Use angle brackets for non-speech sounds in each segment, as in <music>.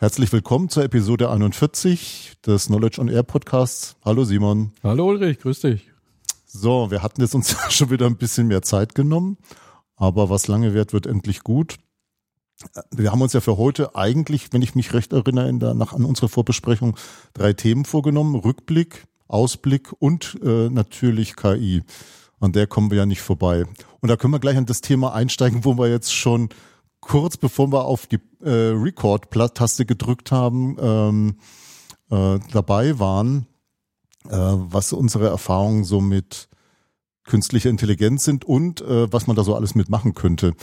Herzlich willkommen zur Episode 41 des Knowledge on Air Podcasts. Hallo Simon. Hallo Ulrich, grüß dich. So, wir hatten jetzt uns <laughs> schon wieder ein bisschen mehr Zeit genommen, aber was lange währt, wird endlich gut. Wir haben uns ja für heute eigentlich, wenn ich mich recht erinnere, in der, nach an unsere Vorbesprechung drei Themen vorgenommen. Rückblick, Ausblick und äh, natürlich KI. An der kommen wir ja nicht vorbei. Und da können wir gleich an das Thema einsteigen, wo wir jetzt schon kurz bevor wir auf die äh, Record-Taste gedrückt haben, ähm, äh, dabei waren, äh, was unsere Erfahrungen so mit künstlicher Intelligenz sind und äh, was man da so alles mitmachen könnte.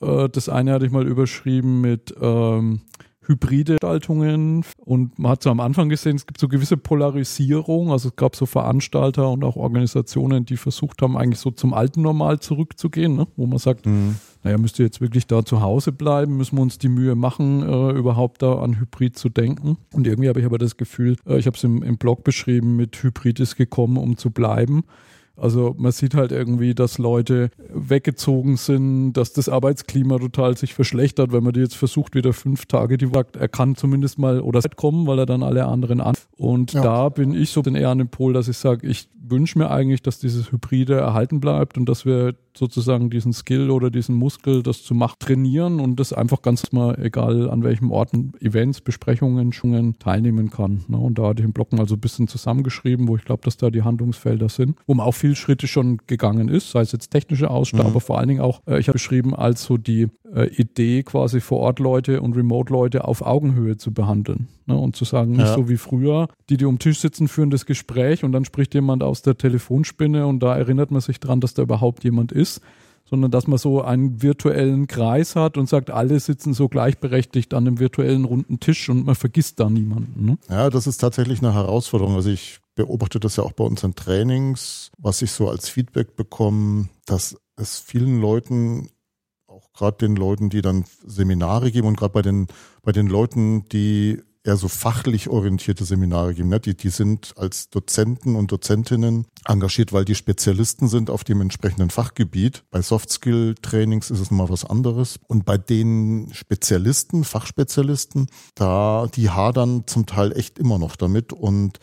Äh, das eine hatte ich mal überschrieben mit ähm, hybride Gestaltungen und man hat so am Anfang gesehen, es gibt so gewisse Polarisierung, also es gab so Veranstalter und auch Organisationen, die versucht haben, eigentlich so zum alten Normal zurückzugehen, ne? wo man sagt, mhm. Naja, müsst ihr jetzt wirklich da zu Hause bleiben, müssen wir uns die Mühe machen, äh, überhaupt da an Hybrid zu denken. Und irgendwie habe ich aber das Gefühl, äh, ich habe es im, im Blog beschrieben, mit Hybrid ist gekommen, um zu bleiben. Also man sieht halt irgendwie, dass Leute weggezogen sind, dass das Arbeitsklima total sich verschlechtert, wenn man die jetzt versucht, wieder fünf Tage die Woche, er kann zumindest mal oder kommen, weil er dann alle anderen an. Und ja. da bin ich so eher an dem Pol, dass ich sage, ich wünsche mir eigentlich, dass dieses Hybride erhalten bleibt und dass wir sozusagen diesen Skill oder diesen Muskel, das zu machen, trainieren und das einfach ganz mal, egal an welchem Orten, Events, Besprechungen, Schungen teilnehmen kann. Ne? Und da hatte ich im Blog mal so ein bisschen zusammengeschrieben, wo ich glaube, dass da die Handlungsfelder sind, wo man auch viele Schritte schon gegangen ist, sei es jetzt technische Ausstattung, mhm. aber vor allen Dingen auch, äh, ich habe beschrieben, als so die äh, Idee quasi vor Ort Leute und Remote Leute auf Augenhöhe zu behandeln. Ne? Und zu sagen, nicht ja. so wie früher, die, die um Tisch sitzen, führen das Gespräch und dann spricht jemand aus der Telefonspinne und da erinnert man sich dran, dass da überhaupt jemand ist ist, sondern dass man so einen virtuellen Kreis hat und sagt, alle sitzen so gleichberechtigt an einem virtuellen runden Tisch und man vergisst da niemanden. Ne? Ja, das ist tatsächlich eine Herausforderung. Also ich beobachte das ja auch bei unseren Trainings, was ich so als Feedback bekomme, dass es vielen Leuten auch gerade den Leuten, die dann Seminare geben und gerade bei den, bei den Leuten, die eher so fachlich orientierte Seminare geben. Ne? Die, die sind als Dozenten und Dozentinnen engagiert, weil die Spezialisten sind auf dem entsprechenden Fachgebiet. Bei Soft-Skill-Trainings ist es nochmal was anderes. Und bei den Spezialisten, Fachspezialisten, da, die hadern zum Teil echt immer noch damit und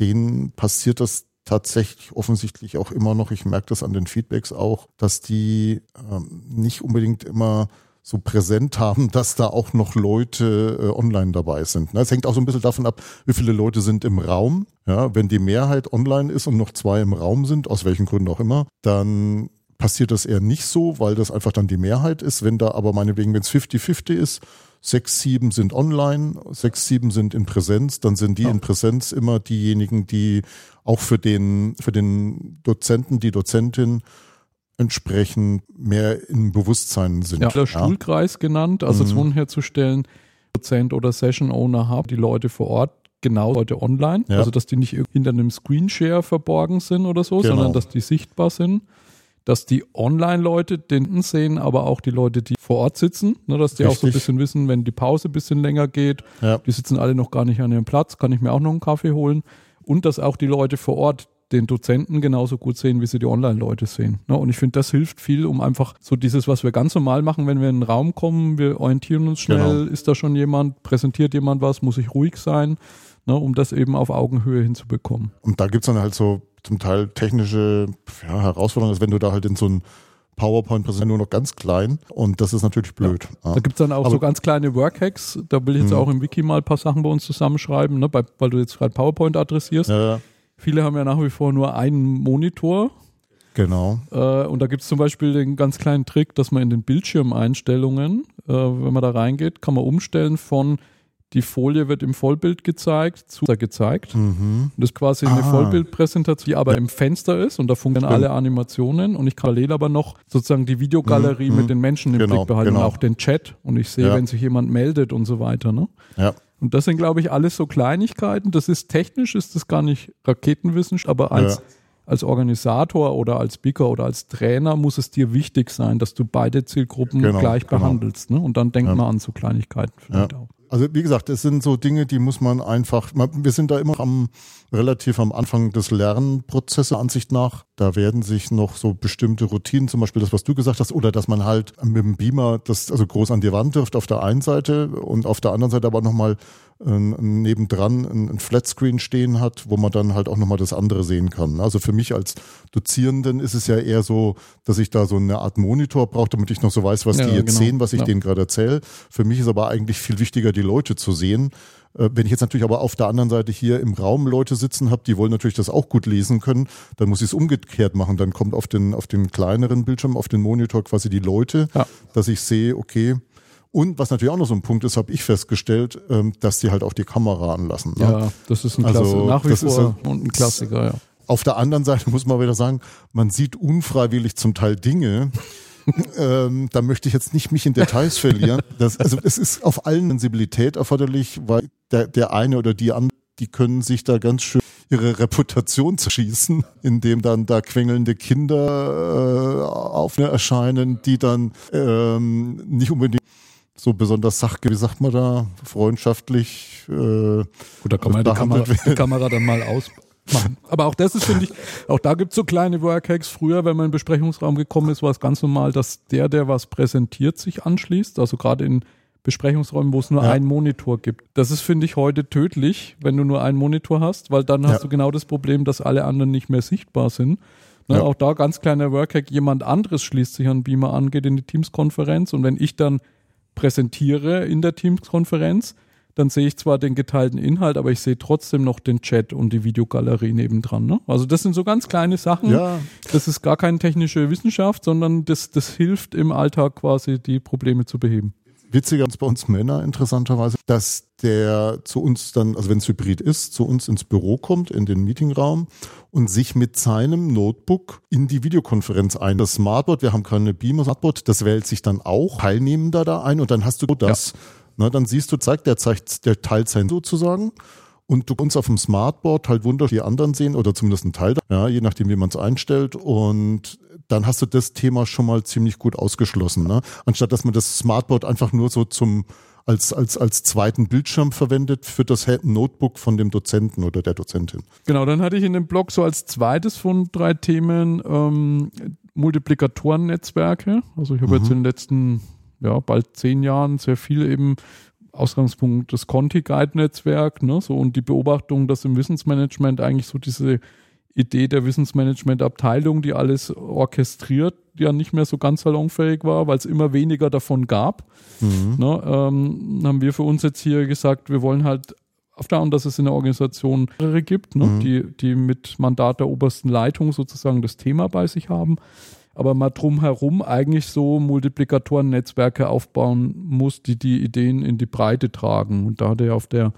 denen passiert das tatsächlich offensichtlich auch immer noch, ich merke das an den Feedbacks auch, dass die ähm, nicht unbedingt immer so präsent haben, dass da auch noch Leute äh, online dabei sind. Es hängt auch so ein bisschen davon ab, wie viele Leute sind im Raum. Ja, wenn die Mehrheit online ist und noch zwei im Raum sind, aus welchen Gründen auch immer, dann passiert das eher nicht so, weil das einfach dann die Mehrheit ist. Wenn da aber meinetwegen, wenn es 50-50 ist, sechs, sieben sind online, sechs, sieben sind in Präsenz, dann sind die ja. in Präsenz immer diejenigen, die auch für den, für den Dozenten, die Dozentin entsprechend mehr im Bewusstsein sind. Ja, der Stuhlkreis genannt, also mhm. Zonen herzustellen, Prozent oder Session Owner haben, die Leute vor Ort genau Leute online, ja. also dass die nicht hinter einem Screenshare verborgen sind oder so, genau. sondern dass die sichtbar sind, dass die Online-Leute den sehen, aber auch die Leute, die vor Ort sitzen, ne, dass die Richtig. auch so ein bisschen wissen, wenn die Pause ein bisschen länger geht, ja. die sitzen alle noch gar nicht an ihrem Platz, kann ich mir auch noch einen Kaffee holen und dass auch die Leute vor Ort den Dozenten genauso gut sehen, wie sie die Online-Leute sehen. Ne? Und ich finde, das hilft viel, um einfach so dieses, was wir ganz normal machen, wenn wir in einen Raum kommen, wir orientieren uns schnell, genau. ist da schon jemand, präsentiert jemand was, muss ich ruhig sein, ne? um das eben auf Augenhöhe hinzubekommen. Und da gibt es dann halt so zum Teil technische ja, Herausforderungen, als wenn du da halt in so ein PowerPoint präsentiert nur noch ganz klein und das ist natürlich blöd. Ja. Da gibt es dann auch Aber so ganz kleine Workhacks, da will ich jetzt mh. auch im Wiki mal ein paar Sachen bei uns zusammenschreiben, ne, bei, weil du jetzt gerade PowerPoint adressierst. Ja. Viele haben ja nach wie vor nur einen Monitor. Genau. Äh, und da gibt es zum Beispiel den ganz kleinen Trick, dass man in den Bildschirmeinstellungen, äh, wenn man da reingeht, kann man umstellen von die Folie wird im Vollbild gezeigt, zu gezeigt. Mhm. Das ist quasi eine ah. Vollbildpräsentation, die aber ja. im Fenster ist und da funktionieren alle Animationen und ich kann parallel aber noch sozusagen die Videogalerie mhm. mit den Menschen im genau. Blick behalten genau. und auch den Chat und ich sehe, ja. wenn sich jemand meldet und so weiter. Ne? Ja. Und das sind, glaube ich, alles so Kleinigkeiten. Das ist technisch, ist das gar nicht Raketenwissenschaft, aber als, ja. als Organisator oder als Speaker oder als Trainer muss es dir wichtig sein, dass du beide Zielgruppen genau, gleich genau. behandelst. Ne? Und dann denk ja. mal an so Kleinigkeiten vielleicht ja. auch. Also wie gesagt, es sind so Dinge, die muss man einfach, wir sind da immer am relativ am Anfang des Lernprozesses Ansicht nach. Da werden sich noch so bestimmte Routinen, zum Beispiel das, was du gesagt hast, oder dass man halt mit dem Beamer das also groß an die Wand wirft auf der einen Seite und auf der anderen Seite aber nochmal äh, nebendran ein, Flatscreen stehen hat, wo man dann halt auch nochmal das andere sehen kann. Also für mich als Dozierenden ist es ja eher so, dass ich da so eine Art Monitor brauche, damit ich noch so weiß, was ja, die jetzt genau. sehen, was ich ja. denen gerade erzähle. Für mich ist aber eigentlich viel wichtiger, die Leute zu sehen äh, wenn ich jetzt natürlich aber auf der anderen Seite hier im Raum Leute sitzen habe, die wollen natürlich das auch gut lesen können, dann muss ich es umgekehrt machen. Dann kommt auf den, auf den kleineren Bildschirm, auf den Monitor quasi die Leute, ja. dass ich sehe, okay, und was natürlich auch noch so ein Punkt ist, habe ich festgestellt, ähm, dass die halt auch die Kamera anlassen. Ne? Ja, das ist ein also, Klasse, nach wie vor ist, und ein Klassiker, ja. Auf der anderen Seite muss man wieder sagen, man sieht unfreiwillig zum Teil Dinge, <laughs> ähm, da möchte ich jetzt nicht mich in Details verlieren. Das, also es ist auf allen Sensibilität erforderlich, weil der, der eine oder die andere, die können sich da ganz schön ihre Reputation zerschießen, indem dann da quengelnde Kinder äh, auf erscheinen, die dann ähm, nicht unbedingt so besonders sachgemäß, wie sagt man da, freundschaftlich. Äh, Gut, da kann man die Kamera, die Kamera dann mal aus, machen. Aber auch das ist, finde ich, auch da gibt es so kleine Workhacks. Früher, wenn man in den Besprechungsraum gekommen ist, war es ganz normal, dass der, der was präsentiert, sich anschließt. Also gerade in Besprechungsräumen, wo es nur ja. einen Monitor gibt. Das ist, finde ich, heute tödlich, wenn du nur einen Monitor hast, weil dann hast ja. du genau das Problem, dass alle anderen nicht mehr sichtbar sind. Ne, ja. Auch da ganz kleiner Workhack, jemand anderes schließt sich an Beamer an, geht in die Teams-Konferenz und wenn ich dann präsentiere in der Teams-Konferenz, dann sehe ich zwar den geteilten Inhalt, aber ich sehe trotzdem noch den Chat und die Videogalerie nebendran. Ne? Also das sind so ganz kleine Sachen. Ja. Das ist gar keine technische Wissenschaft, sondern das, das hilft im Alltag quasi, die Probleme zu beheben. Witziger ist bei uns Männer interessanterweise, dass der zu uns dann, also wenn es hybrid ist, zu uns ins Büro kommt, in den Meetingraum und sich mit seinem Notebook in die Videokonferenz ein. Das Smartboard, wir haben keine Beamer Smartboard, das wählt sich dann auch Teilnehmender da ein und dann hast du das. Ja na, dann siehst du, zeigt der, zeigt, der teilt sein sozusagen und du kannst auf dem Smartboard halt wunderschön die anderen sehen oder zumindest ein Teil, ja, je nachdem, wie man es einstellt und dann hast du das Thema schon mal ziemlich gut ausgeschlossen, ne? Anstatt dass man das Smartboard einfach nur so zum als, als, als zweiten Bildschirm verwendet für das Notebook von dem Dozenten oder der Dozentin. Genau, dann hatte ich in dem Blog so als zweites von drei Themen ähm, Multiplikatoren-Netzwerke. Also ich habe mhm. jetzt in den letzten ja, bald zehn Jahren sehr viel eben Ausgangspunkt das Conti-Guide-Netzwerk, ne, so und die Beobachtung, dass im Wissensmanagement eigentlich so diese Idee der Wissensmanagement-Abteilung, die alles orchestriert, ja nicht mehr so ganz salonfähig war, weil es immer weniger davon gab. Mhm. Ne, ähm, haben wir für uns jetzt hier gesagt, wir wollen halt auf der dass es in der Organisation mehrere gibt, ne, mhm. die, die mit Mandat der obersten Leitung sozusagen das Thema bei sich haben aber mal drumherum eigentlich so Multiplikatoren-Netzwerke aufbauen muss, die die Ideen in die Breite tragen. Und da hat er auf der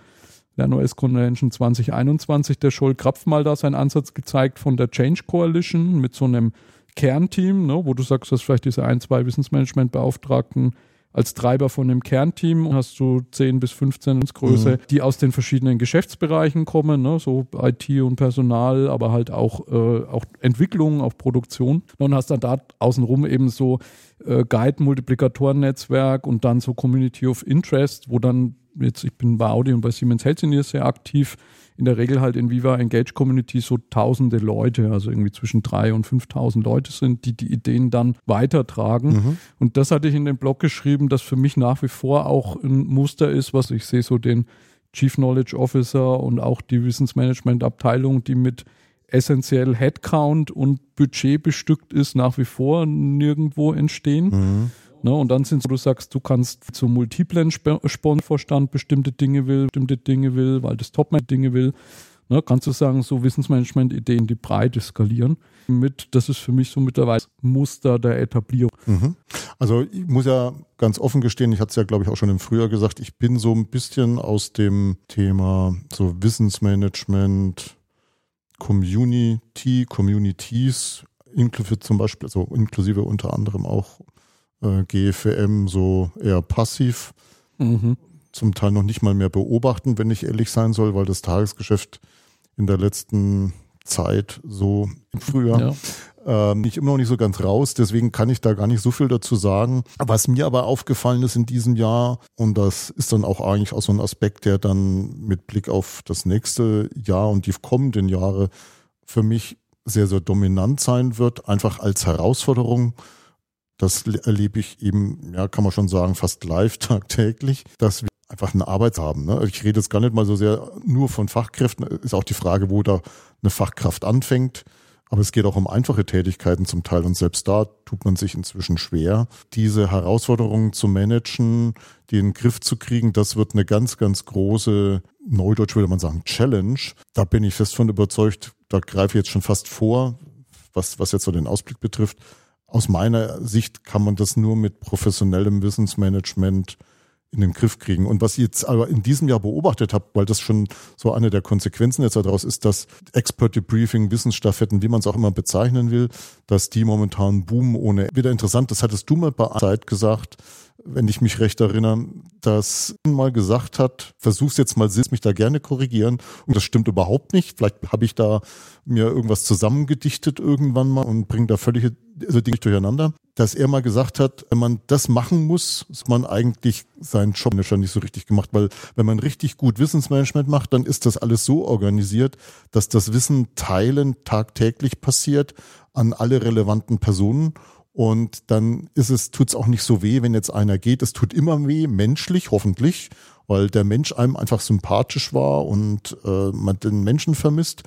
LernOS Convention 2021 der Scholl Krapf mal da seinen Ansatz gezeigt von der Change Coalition mit so einem Kernteam, ne, wo du sagst, dass vielleicht diese ein, zwei Wissensmanagement-Beauftragten als Treiber von einem Kernteam hast du 10 bis 15 Größe, mhm. die aus den verschiedenen Geschäftsbereichen kommen, ne, so IT und Personal, aber halt auch, äh, auch Entwicklung, auch Produktion. Und hast dann da außenrum eben so äh, Guide-Multiplikatoren-Netzwerk und dann so Community of Interest, wo dann jetzt, ich bin bei Audi und bei Siemens Healthineers sehr aktiv, in der Regel halt in Viva Engage Community so tausende Leute, also irgendwie zwischen drei und 5.000 Leute sind, die die Ideen dann weitertragen. Mhm. Und das hatte ich in dem Blog geschrieben, dass für mich nach wie vor auch ein Muster ist, was ich sehe so den Chief Knowledge Officer und auch die Wissensmanagement Abteilung, die mit essentiell Headcount und Budget bestückt ist, nach wie vor nirgendwo entstehen. Mhm. Ne, und dann sind so, du sagst, du kannst zum multiplen Sponsorvorstand bestimmte Dinge will, bestimmte Dinge will, weil das Topman Dinge will. Ne, kannst du sagen, so Wissensmanagement-Ideen die Breite skalieren. Mit, das ist für mich so mittlerweile Muster der Etablierung. Mhm. Also ich muss ja ganz offen gestehen, ich hatte es ja, glaube ich, auch schon im Frühjahr gesagt, ich bin so ein bisschen aus dem Thema so Wissensmanagement, Community, Communities, inklusive zum Beispiel, also inklusive unter anderem auch äh, GFM so eher passiv. Mhm. Zum Teil noch nicht mal mehr beobachten, wenn ich ehrlich sein soll, weil das Tagesgeschäft in der letzten Zeit so im Frühjahr ähm, ich immer noch nicht so ganz raus, deswegen kann ich da gar nicht so viel dazu sagen. Was mir aber aufgefallen ist in diesem Jahr, und das ist dann auch eigentlich auch so ein Aspekt, der dann mit Blick auf das nächste Jahr und die kommenden Jahre für mich sehr, sehr dominant sein wird, einfach als Herausforderung. Das erlebe ich eben, ja, kann man schon sagen, fast live <laughs> tagtäglich, dass wir einfach eine Arbeit haben. Ne? Ich rede jetzt gar nicht mal so sehr nur von Fachkräften. Ist auch die Frage, wo da eine Fachkraft anfängt. Aber es geht auch um einfache Tätigkeiten zum Teil und selbst da tut man sich inzwischen schwer. Diese Herausforderungen zu managen, die in den Griff zu kriegen, das wird eine ganz, ganz große, neudeutsch würde man sagen, Challenge. Da bin ich fest von überzeugt, da greife ich jetzt schon fast vor, was, was jetzt so den Ausblick betrifft. Aus meiner Sicht kann man das nur mit professionellem Wissensmanagement in den Griff kriegen. Und was ich jetzt aber in diesem Jahr beobachtet habe, weil das schon so eine der Konsequenzen jetzt daraus ist, dass Expert Debriefing, Wissensstaffetten, wie man es auch immer bezeichnen will, dass die momentan boomen ohne. Wieder interessant, das hattest du mal bei Zeit gesagt, wenn ich mich recht erinnere, dass mal gesagt hat, versuch's jetzt mal, mich da gerne korrigieren. Und das stimmt überhaupt nicht. Vielleicht habe ich da mir irgendwas zusammengedichtet irgendwann mal und bringe da völlige also Dinge durcheinander. Dass er mal gesagt hat, wenn man das machen muss, ist man eigentlich seinen Job nicht so richtig gemacht, weil wenn man richtig gut Wissensmanagement macht, dann ist das alles so organisiert, dass das Wissen teilen tagtäglich passiert an alle relevanten Personen und dann ist es, tut's auch nicht so weh, wenn jetzt einer geht. Es tut immer weh, menschlich, hoffentlich, weil der Mensch einem einfach sympathisch war und äh, man den Menschen vermisst.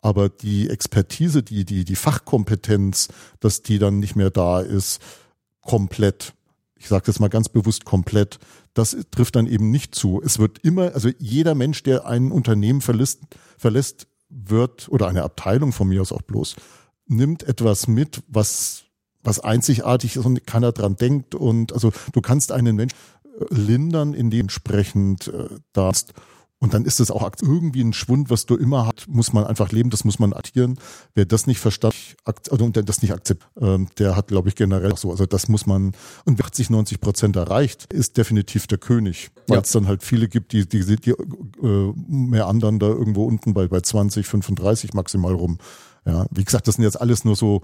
Aber die Expertise, die, die, die Fachkompetenz, dass die dann nicht mehr da ist, komplett. Ich sage das mal ganz bewusst komplett. Das trifft dann eben nicht zu. Es wird immer, also jeder Mensch, der ein Unternehmen verlässt, verlässt wird, oder eine Abteilung von mir aus auch bloß, nimmt etwas mit, was was einzigartig ist und keiner dran denkt. Und also du kannst einen Menschen äh, lindern, indem entsprechend äh, darfst. Und dann ist es auch irgendwie ein Schwund, was du immer hast, muss man einfach leben, das muss man aktieren. Wer das nicht verstanden, also der das nicht akzeptiert, ähm, der hat, glaube ich, generell auch so. Also das muss man, und wer 80, 90 Prozent erreicht, ist definitiv der König. Weil ja. es dann halt viele gibt, die, die, die äh, mehr anderen da irgendwo unten bei, bei 20, 35 maximal rum. Ja, wie gesagt, das sind jetzt alles nur so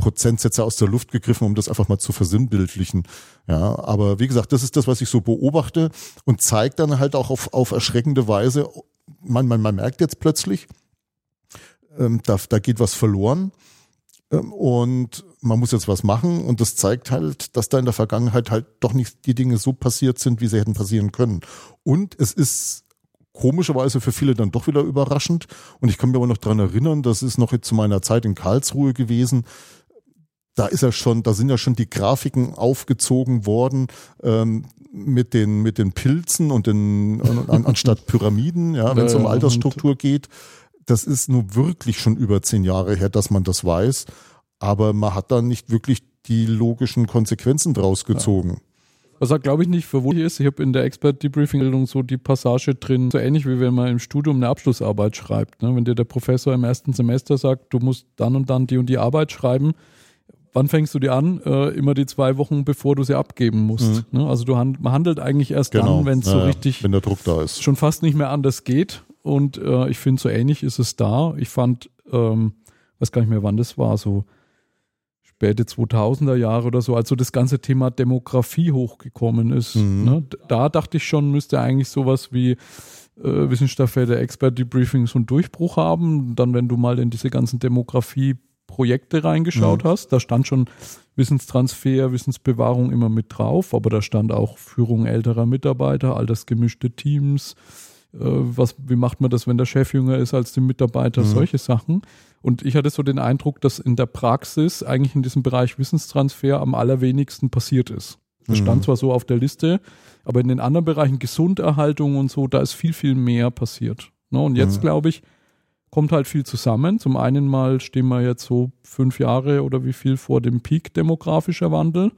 Prozentsätze aus der Luft gegriffen, um das einfach mal zu versinnbildlichen. Ja, aber wie gesagt, das ist das, was ich so beobachte und zeigt dann halt auch auf, auf erschreckende Weise, man, man, man merkt jetzt plötzlich, ähm, da, da geht was verloren ähm, und man muss jetzt was machen und das zeigt halt, dass da in der Vergangenheit halt doch nicht die Dinge so passiert sind, wie sie hätten passieren können. Und es ist komischerweise für viele dann doch wieder überraschend. Und ich kann mir aber noch dran erinnern, das ist noch zu meiner Zeit in Karlsruhe gewesen da ist ja schon, da sind ja schon die Grafiken aufgezogen worden ähm, mit den mit den Pilzen und den an, anstatt Pyramiden, ja, wenn es um Altersstruktur geht. Das ist nur wirklich schon über zehn Jahre her, dass man das weiß, aber man hat da nicht wirklich die logischen Konsequenzen draus gezogen. Ja. Was halt, glaube ich, nicht verwunderlich ist, ich habe in der Expert-Debriefing so die Passage drin, so ähnlich wie wenn man im Studium eine Abschlussarbeit schreibt. Ne? Wenn dir der Professor im ersten Semester sagt, du musst dann und dann die und die Arbeit schreiben, wann fängst du die an? Äh, immer die zwei Wochen, bevor du sie abgeben musst. Mhm. Ne? Also du hand, man handelt eigentlich erst genau. dann, wenn es ja, so richtig, wenn der Druck da ist, schon fast nicht mehr anders geht. Und äh, ich finde, so ähnlich ist es da. Ich fand, ähm, weiß gar nicht mehr, wann das war, so späte 2000er Jahre oder so, als so das ganze Thema Demografie hochgekommen ist. Mhm. Ne? Da dachte ich schon, müsste eigentlich sowas wie äh, Wissenschaftler Expert Debriefing so einen Durchbruch haben. Dann, wenn du mal in diese ganzen Demografie Projekte reingeschaut mhm. hast. Da stand schon Wissenstransfer, Wissensbewahrung immer mit drauf, aber da stand auch Führung älterer Mitarbeiter, altersgemischte Teams. Äh, was, wie macht man das, wenn der Chef jünger ist als die Mitarbeiter? Mhm. Solche Sachen. Und ich hatte so den Eindruck, dass in der Praxis eigentlich in diesem Bereich Wissenstransfer am allerwenigsten passiert ist. Das mhm. stand zwar so auf der Liste, aber in den anderen Bereichen Gesunderhaltung und so, da ist viel, viel mehr passiert. Ne? Und jetzt mhm. glaube ich, kommt halt viel zusammen. Zum einen mal stehen wir jetzt so fünf Jahre oder wie viel vor dem Peak demografischer Wandel.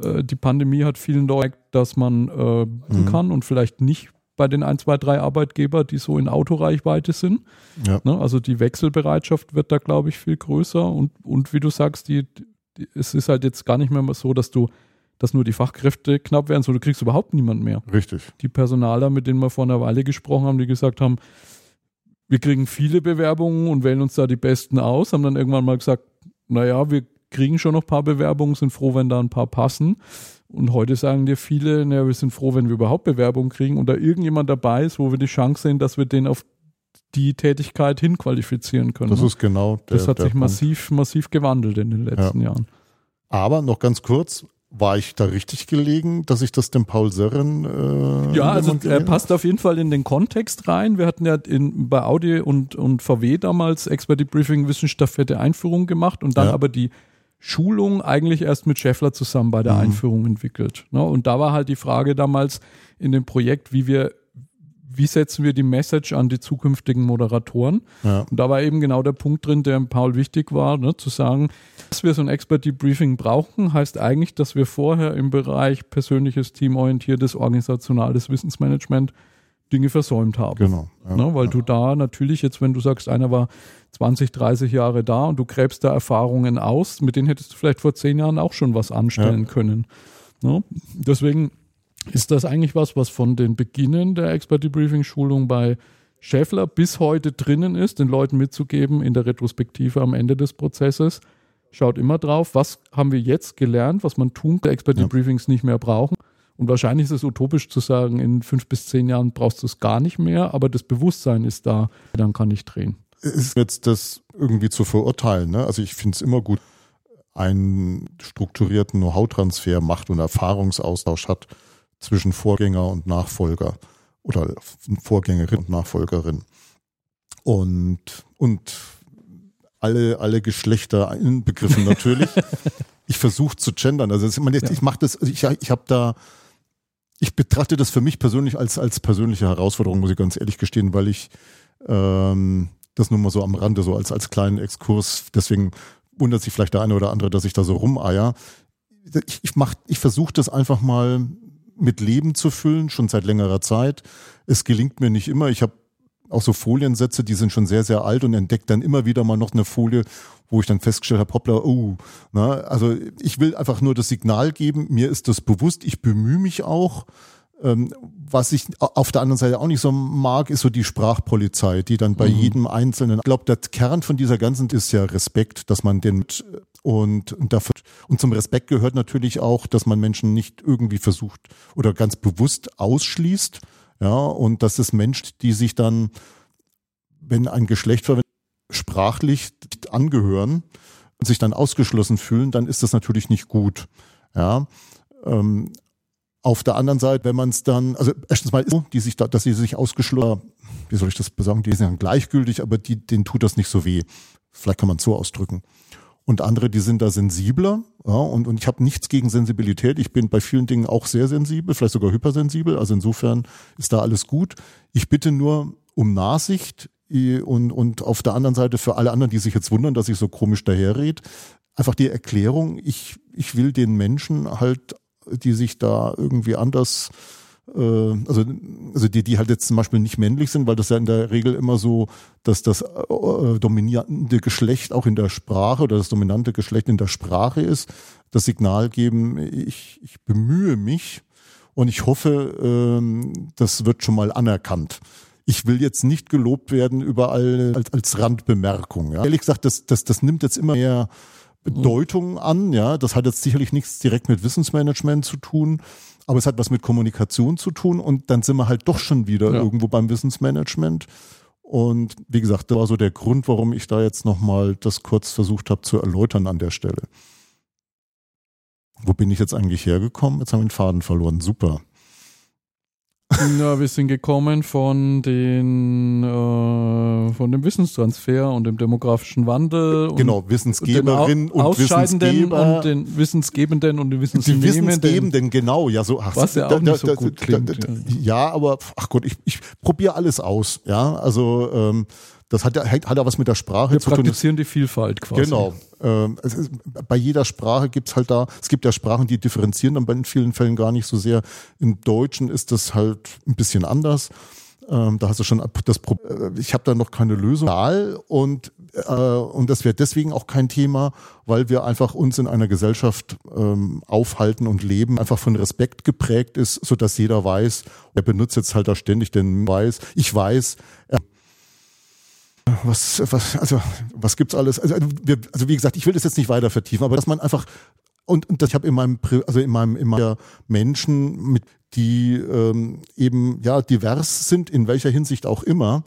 Äh, die Pandemie hat vielen Leuten, dass man äh, mhm. kann und vielleicht nicht bei den 1, 2, 3 Arbeitgeber, die so in Autoreichweite sind. Ja. Ne, also die Wechselbereitschaft wird da, glaube ich, viel größer. Und, und wie du sagst, die, die, es ist halt jetzt gar nicht mehr so, dass du dass nur die Fachkräfte knapp werden, sondern du kriegst überhaupt niemand mehr. Richtig. Die Personaler, mit denen wir vor einer Weile gesprochen haben, die gesagt haben, wir kriegen viele Bewerbungen und wählen uns da die besten aus, haben dann irgendwann mal gesagt, naja, wir kriegen schon noch ein paar Bewerbungen, sind froh, wenn da ein paar passen. Und heute sagen dir viele, naja, wir sind froh, wenn wir überhaupt Bewerbungen kriegen und da irgendjemand dabei ist, wo wir die Chance sehen, dass wir den auf die Tätigkeit hinqualifizieren können. Das ne? ist genau der, Das hat der sich Punkt. massiv, massiv gewandelt in den letzten Jahren. Aber noch ganz kurz, war ich da richtig gelegen, dass ich das dem Paul Serren äh, Ja, also er demonstriere? passt auf jeden Fall in den Kontext rein. Wir hatten ja in, bei Audi und, und VW damals Expert Debriefing Wissensstaffette Einführung gemacht und dann Ja. aber die Schulung eigentlich erst mit Scheffler zusammen bei der Mhm. Einführung entwickelt. Ne? Und da war halt die Frage damals in dem Projekt, wie wir, wie setzen wir die Message an die zukünftigen Moderatoren? Ja. Und da war eben genau der Punkt drin, der Paul wichtig war, ne, zu sagen, dass wir so ein Expert Debriefing brauchen, heißt eigentlich, dass wir vorher im Bereich persönliches, teamorientiertes, organisationales Wissensmanagement Dinge versäumt haben. Genau. Ja. Ne, weil du da natürlich jetzt, wenn du sagst, einer war 20, 30 Jahre da und du gräbst da Erfahrungen aus, mit denen hättest du vielleicht vor zehn Jahren auch schon was anstellen können. Ne? Deswegen ist das eigentlich was, was von den Beginnen der Expert Debriefing Schulung bei Schäffler bis heute drinnen ist, den Leuten mitzugeben in der Retrospektive am Ende des Prozesses. Schaut immer drauf, was haben wir jetzt gelernt, was man tun, der Expert Ja. Debriefings nicht mehr brauchen. Und wahrscheinlich ist es utopisch zu sagen, in fünf bis zehn Jahren brauchst du es gar nicht mehr, aber das Bewusstsein ist da, dann kann ich drehen. ist jetzt das irgendwie zu verurteilen. Ne? Also ich finde es immer gut, einen strukturierten Know-how-Transfer macht und Erfahrungsaustausch hat zwischen Vorgänger und Nachfolger oder Vorgängerin und Nachfolgerin. Und, und alle, alle Geschlechter inbegriffen natürlich. <laughs> ich versuche zu gendern. Also ich, meine, Ja. ich mache das, ich, ich habe da, ich betrachte das für mich persönlich als, als persönliche Herausforderung, muss ich ganz ehrlich gestehen, weil ich ähm, das nur mal so am Rande, so als, als kleinen Exkurs, deswegen wundert sich vielleicht der eine oder andere, dass ich da so rumeier. Ich, ich, mach, ich versuche das einfach mal mit Leben zu füllen, schon seit längerer Zeit. Es gelingt mir nicht immer. Ich habe auch so Foliensätze, die sind schon sehr, sehr alt und entdeckt dann immer wieder mal noch eine Folie, wo ich dann festgestellt habe, hoppla, oh, na, also ich will einfach nur das Signal geben, mir ist das bewusst, ich bemühe mich auch. Ähm, was ich auf der anderen Seite auch nicht so mag, ist so die Sprachpolizei, die dann bei Mhm. jedem Einzelnen, ich glaube, der Kern von dieser ganzen ist ja Respekt, dass man den und, und dafür und zum Respekt gehört natürlich auch, dass man Menschen nicht irgendwie versucht oder ganz bewusst ausschließt, ja, und dass es Menschen, die sich dann, wenn ein Geschlecht verwendet, sprachlich angehören und sich dann ausgeschlossen fühlen, dann ist das natürlich nicht gut, ja. Ähm, auf der anderen Seite, wenn man es dann, also erstens mal, die sich da, dass sie sich ausgeschlossen, wie soll ich das sagen, die sind dann gleichgültig, aber die, denen tut das nicht so weh. Vielleicht kann man es so ausdrücken. Und andere, die sind da sensibler, ja, und, und ich habe nichts gegen Sensibilität. Ich bin bei vielen Dingen auch sehr sensibel, vielleicht sogar hypersensibel. Also insofern ist da alles gut. Ich bitte nur um Nachsicht eh, und, und auf der anderen Seite für alle anderen, die sich jetzt wundern, dass ich so komisch daherred, einfach die Erklärung, ich, ich will den Menschen halt die sich da irgendwie anders, äh, also, also die, die halt jetzt zum Beispiel nicht männlich sind, weil das ja in der Regel immer so, dass das äh, dominierende Geschlecht auch in der Sprache oder das dominante Geschlecht in der Sprache ist, das Signal geben, ich, ich bemühe mich und ich hoffe, ähm, das wird schon mal anerkannt. Ich will jetzt nicht gelobt werden überall als, als Randbemerkung. Ja. Ehrlich gesagt, das, das, das nimmt jetzt immer mehr Bedeutung an. Ja, das hat jetzt sicherlich nichts direkt mit Wissensmanagement zu tun, aber es hat was mit Kommunikation zu tun und dann sind wir halt doch schon wieder Ja. irgendwo beim Wissensmanagement. Und wie gesagt, das war so der Grund, warum ich da jetzt nochmal das kurz versucht habe zu erläutern an der Stelle. Wo bin ich jetzt eigentlich hergekommen? Jetzt haben wir den Faden verloren. Super. Ja, wir sind gekommen von den äh, von dem Wissenstransfer und dem demografischen Wandel und genau, Wissensgeberin und Ausscheidenden Wissensgeber. und den Wissensgebenden und den Die Wissensnehmenden. Wissensgebenden, genau, ja, so. Ach, Was ja auch nicht so gut klingt, Da, da, ja, aber ach Gott, ich, ich probiere alles aus, ja. Also ähm, das hat ja hat, ja was mit der Sprache Wir zu tun. Das- praktizieren die Vielfalt quasi. Genau. Ähm, es ist, bei jeder Sprache gibt's halt da, es gibt ja Sprachen, die differenzieren dann bei in vielen Fällen gar nicht so sehr. Im Deutschen ist das halt ein bisschen anders. Ähm, da hast du schon das Problem. Ich habe da noch keine Lösung. Und, äh, und das wäre deswegen auch kein Thema, weil wir einfach uns in einer Gesellschaft ähm, aufhalten und leben, einfach von Respekt geprägt ist, so dass jeder weiß, er benutzt jetzt halt da ständig den Weiß. Ich weiß, was, was, also, was gibt's alles? Also, wir, also, wie gesagt, ich will das jetzt nicht weiter vertiefen, aber dass man einfach, und, und das, ich habe in meinem, also in meinem, in meiner Menschen, mit, die ähm, eben, ja, divers sind, in welcher Hinsicht auch immer.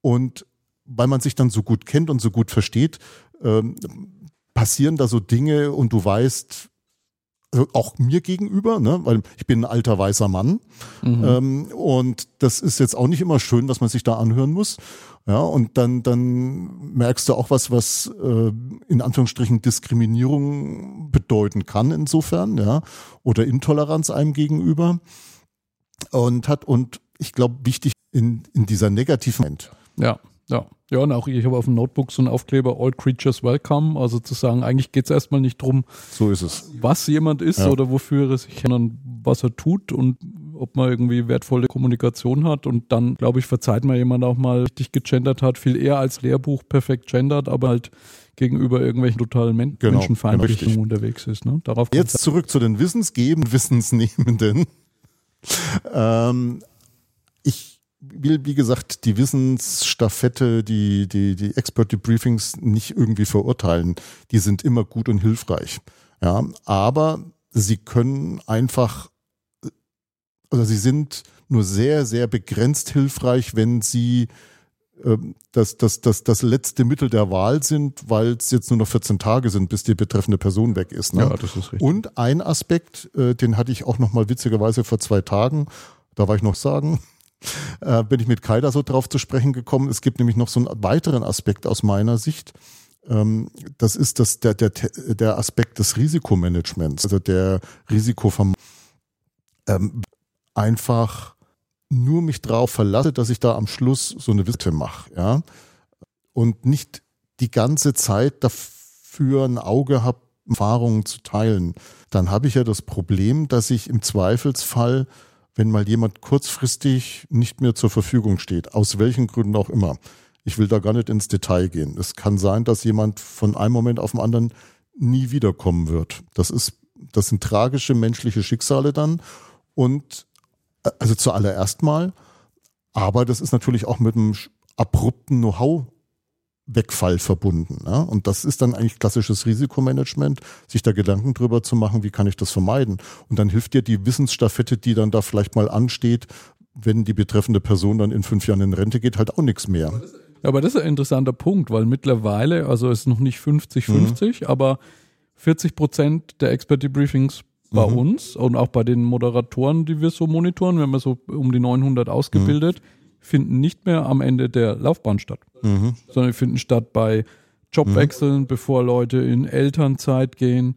Und weil man sich dann so gut kennt und so gut versteht, ähm, passieren da so Dinge und du weißt, also auch mir gegenüber, ne, weil ich bin ein alter weißer Mann mhm. ähm, und das ist jetzt auch nicht immer schön, dass man sich da anhören muss. Ja, und dann, dann merkst du auch was, was äh, in Anführungsstrichen Diskriminierung bedeuten kann insofern, ja, oder Intoleranz einem gegenüber. Und hat, und ich glaube, wichtig in, in dieser negativen Moment. Ja, ja. Ja, und auch ich habe auf dem Notebook so einen Aufkleber All Creatures Welcome, also zu sagen, eigentlich geht es erstmal nicht drum, so ist es. was jemand ist ja. oder wofür er sich, sondern was er tut und ob man irgendwie wertvolle Kommunikation hat und dann, glaube ich, verzeiht man jemand auch mal richtig gegendert hat, viel eher als Lehrbuch perfekt gendert, aber halt gegenüber irgendwelchen totalen Men genau, Menschenfeindlichen unterwegs ist. Ne? Darauf Jetzt zurück zu den Wissensgebenden, Wissensnehmenden. <laughs> ähm, ich will, wie gesagt, die Wissensstaffette, die, die, die Expert Debriefings nicht irgendwie verurteilen. Die sind immer gut und hilfreich. Ja, aber sie können einfach, also sie sind nur sehr, sehr begrenzt hilfreich, wenn sie ähm, das, das, das, das letzte Mittel der Wahl sind, weil es jetzt nur noch 14 Tage sind, bis die betreffende Person weg ist. Ne? Ja, das ist richtig. Und ein Aspekt, äh, den hatte ich auch noch mal witzigerweise vor zwei Tagen, da war ich noch sagen, äh, bin ich mit Kaida so drauf zu sprechen gekommen. Es gibt nämlich noch so einen weiteren Aspekt aus meiner Sicht. Ähm, das ist das, der, der, der Aspekt des Risikomanagements, also der Risikovermeidung. Ähm, einfach nur mich drauf verlasse, dass ich da am Schluss so eine Witte mache, ja. Und nicht die ganze Zeit dafür ein Auge habe, Erfahrungen zu teilen. Dann habe ich ja das Problem, dass ich im Zweifelsfall wenn mal jemand kurzfristig nicht mehr zur Verfügung steht, aus welchen Gründen auch immer. Ich will da gar nicht ins Detail gehen. Es kann sein, dass jemand von einem Moment auf den anderen nie wiederkommen wird. Das ist, das sind tragische menschliche Schicksale dann und äh, also zuallererst mal, aber das ist natürlich auch mit einem abrupten Know-how Wegfall verbunden. Ne? Und das ist dann eigentlich klassisches Risikomanagement, sich da Gedanken drüber zu machen, wie kann ich das vermeiden. Und dann hilft dir die Wissensstaffette, die dann da vielleicht mal ansteht, wenn die betreffende Person dann in fünf Jahren in Rente geht, halt auch nichts mehr. Aber das ist ein interessanter Punkt, weil mittlerweile, also ist noch nicht 50-50, mhm. aber 40 Prozent der Expert-Debriefings bei mhm. uns und auch bei den Moderatoren, die wir so monitoren, wir haben ja so um die 900 ausgebildet, mhm finden nicht mehr am Ende der Laufbahn statt, mhm. sondern finden statt bei Jobwechseln, mhm. bevor Leute in Elternzeit gehen.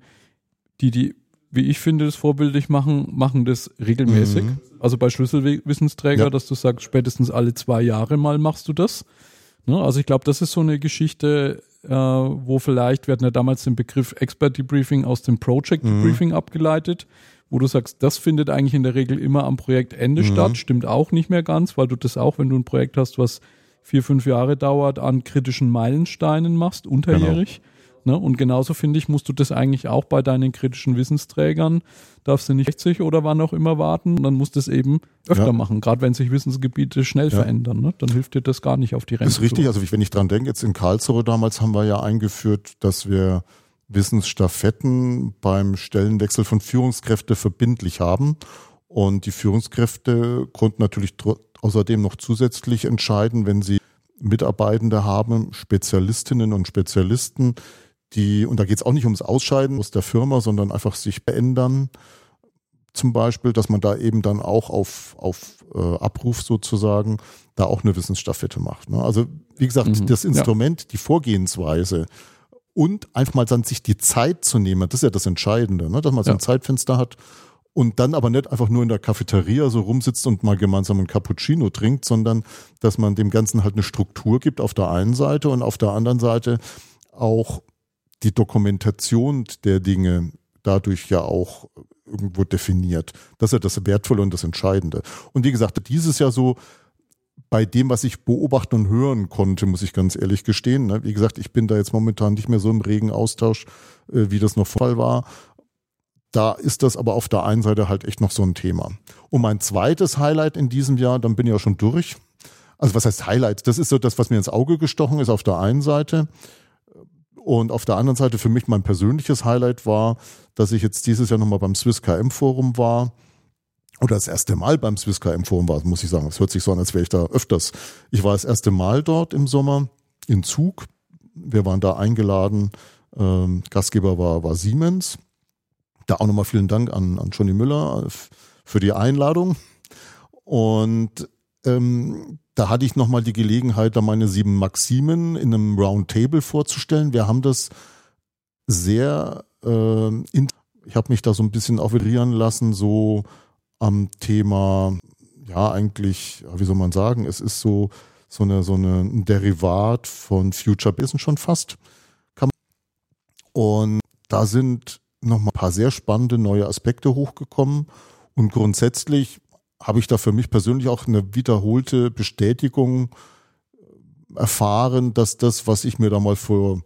Die, die, wie ich finde, das vorbildlich machen, machen das regelmäßig. Mhm. Also bei Schlüsselwissensträger, ja. dass du sagst, spätestens alle zwei Jahre mal machst du das. Ne? Also ich glaube, das ist so eine Geschichte, äh, wo vielleicht, wir hatten ja damals den Begriff Expert Debriefing aus dem Project mhm. Debriefing abgeleitet, wo du sagst, das findet eigentlich in der Regel immer am Projektende mhm. statt. Stimmt auch nicht mehr ganz, weil du das auch, wenn du ein Projekt hast, was vier, fünf Jahre dauert, an kritischen Meilensteinen machst, unterjährig. Genau. Ne? Und genauso finde ich, musst du das eigentlich auch bei deinen kritischen Wissensträgern, darfst du nicht 60 oder wann auch immer warten, dann musst du es eben öfter ja. machen, gerade wenn sich Wissensgebiete schnell ja. verändern. Ne? Dann hilft dir das gar nicht auf die Rente. Das ist richtig, also wenn ich dran denke, jetzt in Karlsruhe damals haben wir ja eingeführt, dass wir Wissensstaffetten beim Stellenwechsel von Führungskräfte verbindlich haben. Und die Führungskräfte konnten natürlich außerdem noch zusätzlich entscheiden, wenn sie Mitarbeitende haben, Spezialistinnen und Spezialisten, die, und da geht es auch nicht ums Ausscheiden aus der Firma, sondern einfach sich verändern. Zum Beispiel, dass man da eben dann auch auf, auf äh, Abruf sozusagen da auch eine Wissensstaffette macht. Ne? Also wie gesagt, mhm, das Instrument, ja. die Vorgehensweise, und einfach mal dann sich die Zeit zu nehmen, das ist ja das Entscheidende, ne? dass man so ein Zeitfenster hat und dann aber nicht einfach nur in der Cafeteria so rumsitzt und mal gemeinsam einen Cappuccino trinkt, sondern dass man dem Ganzen halt eine Struktur gibt auf der einen Seite und auf der anderen Seite auch die Dokumentation der Dinge dadurch ja auch irgendwo definiert. Das ist ja das Wertvolle und das Entscheidende. Und wie gesagt, dieses Jahr so bei dem, was ich beobachten und hören konnte, muss ich ganz ehrlich gestehen. Ne? Wie gesagt, ich bin da jetzt momentan nicht mehr so im regen Austausch, äh, wie das noch Fall war. Da ist das aber auf der einen Seite halt echt noch so ein Thema. Und mein zweites Highlight in diesem Jahr, dann bin ich ja schon durch. also was heißt Highlight? Das ist so das, was mir ins Auge gestochen ist auf der einen Seite. Und auf der anderen Seite für mich mein persönliches Highlight war, dass ich jetzt dieses Jahr nochmal beim Swiss KM Forum war. Oder das erste Mal beim Swiss KM Forum war, muss ich sagen. Es hört sich so an, als wäre ich da öfters. Ich war das erste Mal dort im Sommer in Zug. Wir waren da eingeladen. Ähm, Gastgeber war, war Siemens. Da auch nochmal vielen Dank an, an Johnny Müller für die Einladung. Und ähm, da hatte ich nochmal die Gelegenheit, da meine sieben Maximen in einem Roundtable vorzustellen. Wir haben das sehr, äh, in, ich habe mich da so ein bisschen auferieren lassen, so am Thema, ja eigentlich, wie soll man sagen, es ist so so eine so eine, ein Derivat von Future Business schon fast. Und da sind noch mal ein paar sehr spannende neue Aspekte hochgekommen und grundsätzlich habe ich da für mich persönlich auch eine wiederholte Bestätigung äh, erfahren, dass das, was ich mir da mal vor,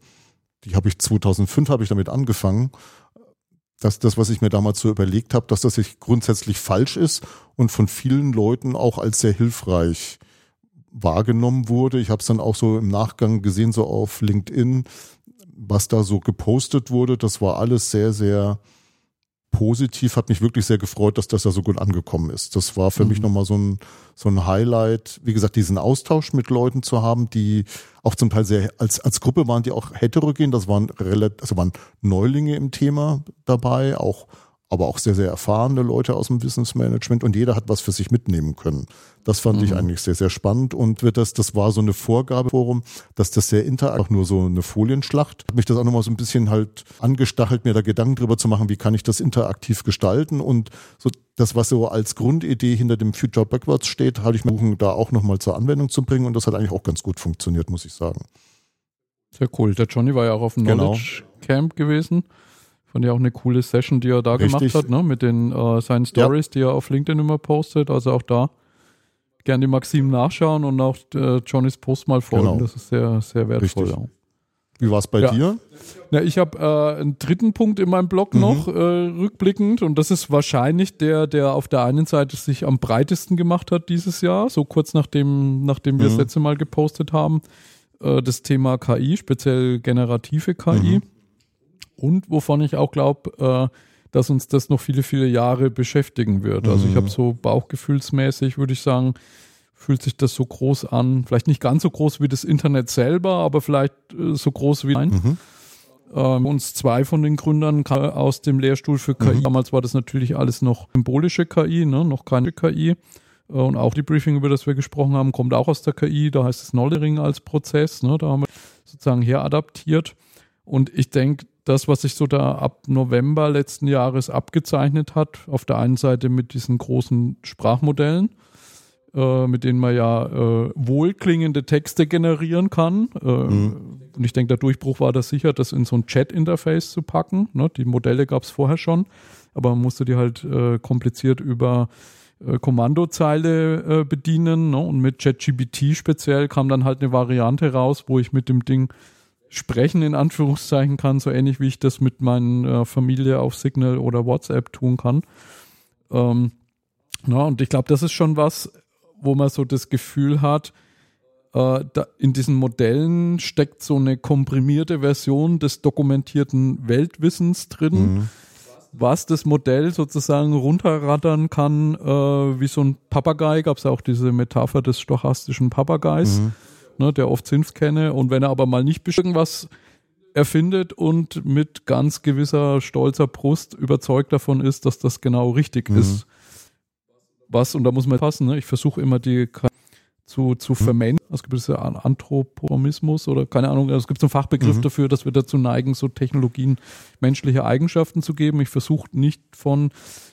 die habe ich 2005 habe ich damit angefangen, dass das, was ich mir damals so überlegt habe, dass das sich grundsätzlich falsch ist und von vielen Leuten auch als sehr hilfreich wahrgenommen wurde. Ich habe es dann auch so im Nachgang gesehen, so auf LinkedIn, was da so gepostet wurde. Das war alles sehr, sehr positiv, hat mich wirklich sehr gefreut, dass das da so gut angekommen ist. Das war für mhm. mich nochmal so ein, so ein Highlight, wie gesagt, diesen Austausch mit Leuten zu haben, die auch zum Teil sehr, als, als Gruppe waren die auch heterogen, das waren relativ, also waren Neulinge im Thema dabei, auch aber auch sehr, sehr erfahrene Leute aus dem Wissensmanagement und jeder hat was für sich mitnehmen können. Das fand mhm. ich eigentlich sehr, sehr spannend und wird das, das war so eine Vorgabeforum, dass das sehr interaktiv, nur so eine Folienschlacht. Hat mich das auch nochmal so ein bisschen halt angestachelt, mir da Gedanken drüber zu machen, wie kann ich das interaktiv gestalten und so das, was so als Grundidee hinter dem Future Backwards steht, habe ich mir da auch nochmal zur Anwendung zu bringen und das hat eigentlich auch ganz gut funktioniert, muss ich sagen. Sehr cool. Der Johnny war ja auch auf dem genau. Knowledge Camp gewesen. Fand ich auch eine coole Session, die er da Richtig. gemacht hat, ne? mit den äh, seinen Stories, ja. die er auf LinkedIn immer postet. Also auch da gerne die Maxim nachschauen und auch äh, Johnnys Post mal folgen. Genau. Das ist sehr, sehr wertvoll. Ja. Wie war es bei ja. dir? Na, ich habe äh, einen dritten Punkt in meinem Blog mhm. noch äh, rückblickend und das ist wahrscheinlich der, der auf der einen Seite sich am breitesten gemacht hat dieses Jahr, so kurz nachdem, nachdem wir mhm. das letzte Mal gepostet haben. Äh, das Thema KI, speziell generative KI. Mhm und wovon ich auch glaube, äh, dass uns das noch viele, viele Jahre beschäftigen wird. Also ich mhm. habe so bauchgefühlsmäßig, würde ich sagen, fühlt sich das so groß an. Vielleicht nicht ganz so groß wie das Internet selber, aber vielleicht äh, so groß wie ein. Mhm. Ähm, uns zwei von den Gründern aus dem Lehrstuhl für KI. Mhm. Damals war das natürlich alles noch symbolische KI, ne? noch keine KI. Äh, und auch die Briefing, über das wir gesprochen haben, kommt auch aus der KI. Da heißt es Knowledging als Prozess. Ne? Da haben wir sozusagen her adaptiert. Und ich denke, das, was sich so da ab November letzten Jahres abgezeichnet hat, auf der einen Seite mit diesen großen Sprachmodellen, äh, mit denen man ja äh, wohlklingende Texte generieren kann. Äh, mhm. Und ich denke, der Durchbruch war das sicher, das in so ein Chat-Interface zu packen. Ne? Die Modelle gab es vorher schon, aber man musste die halt äh, kompliziert über äh, Kommandozeile äh, bedienen. Ne? Und mit ChatGPT speziell kam dann halt eine Variante raus, wo ich mit dem Ding sprechen in Anführungszeichen kann, so ähnlich wie ich das mit meiner äh, Familie auf Signal oder WhatsApp tun kann. Ähm, na, und ich glaube, das ist schon was, wo man so das Gefühl hat, äh, in diesen Modellen steckt so eine komprimierte Version des dokumentierten Weltwissens drin. Mhm. Was das Modell sozusagen runterrattern kann, äh, wie so ein Papagei, gab es ja auch diese Metapher des stochastischen Papageis. Mhm ne, der oft Zinf kenne. Und wenn er aber mal nicht irgendwas erfindet und mit ganz gewisser stolzer Brust überzeugt davon ist, dass das genau richtig mhm. ist. Was, und da muss man passen, ne? ich versuche immer die zu, zu mhm. vermengen. Es gibt diese Anthropomismus oder keine Ahnung, es gibt so einen Fachbegriff mhm. dafür, dass wir dazu neigen, so Technologien menschliche Eigenschaften zu geben. Ich versuche nicht von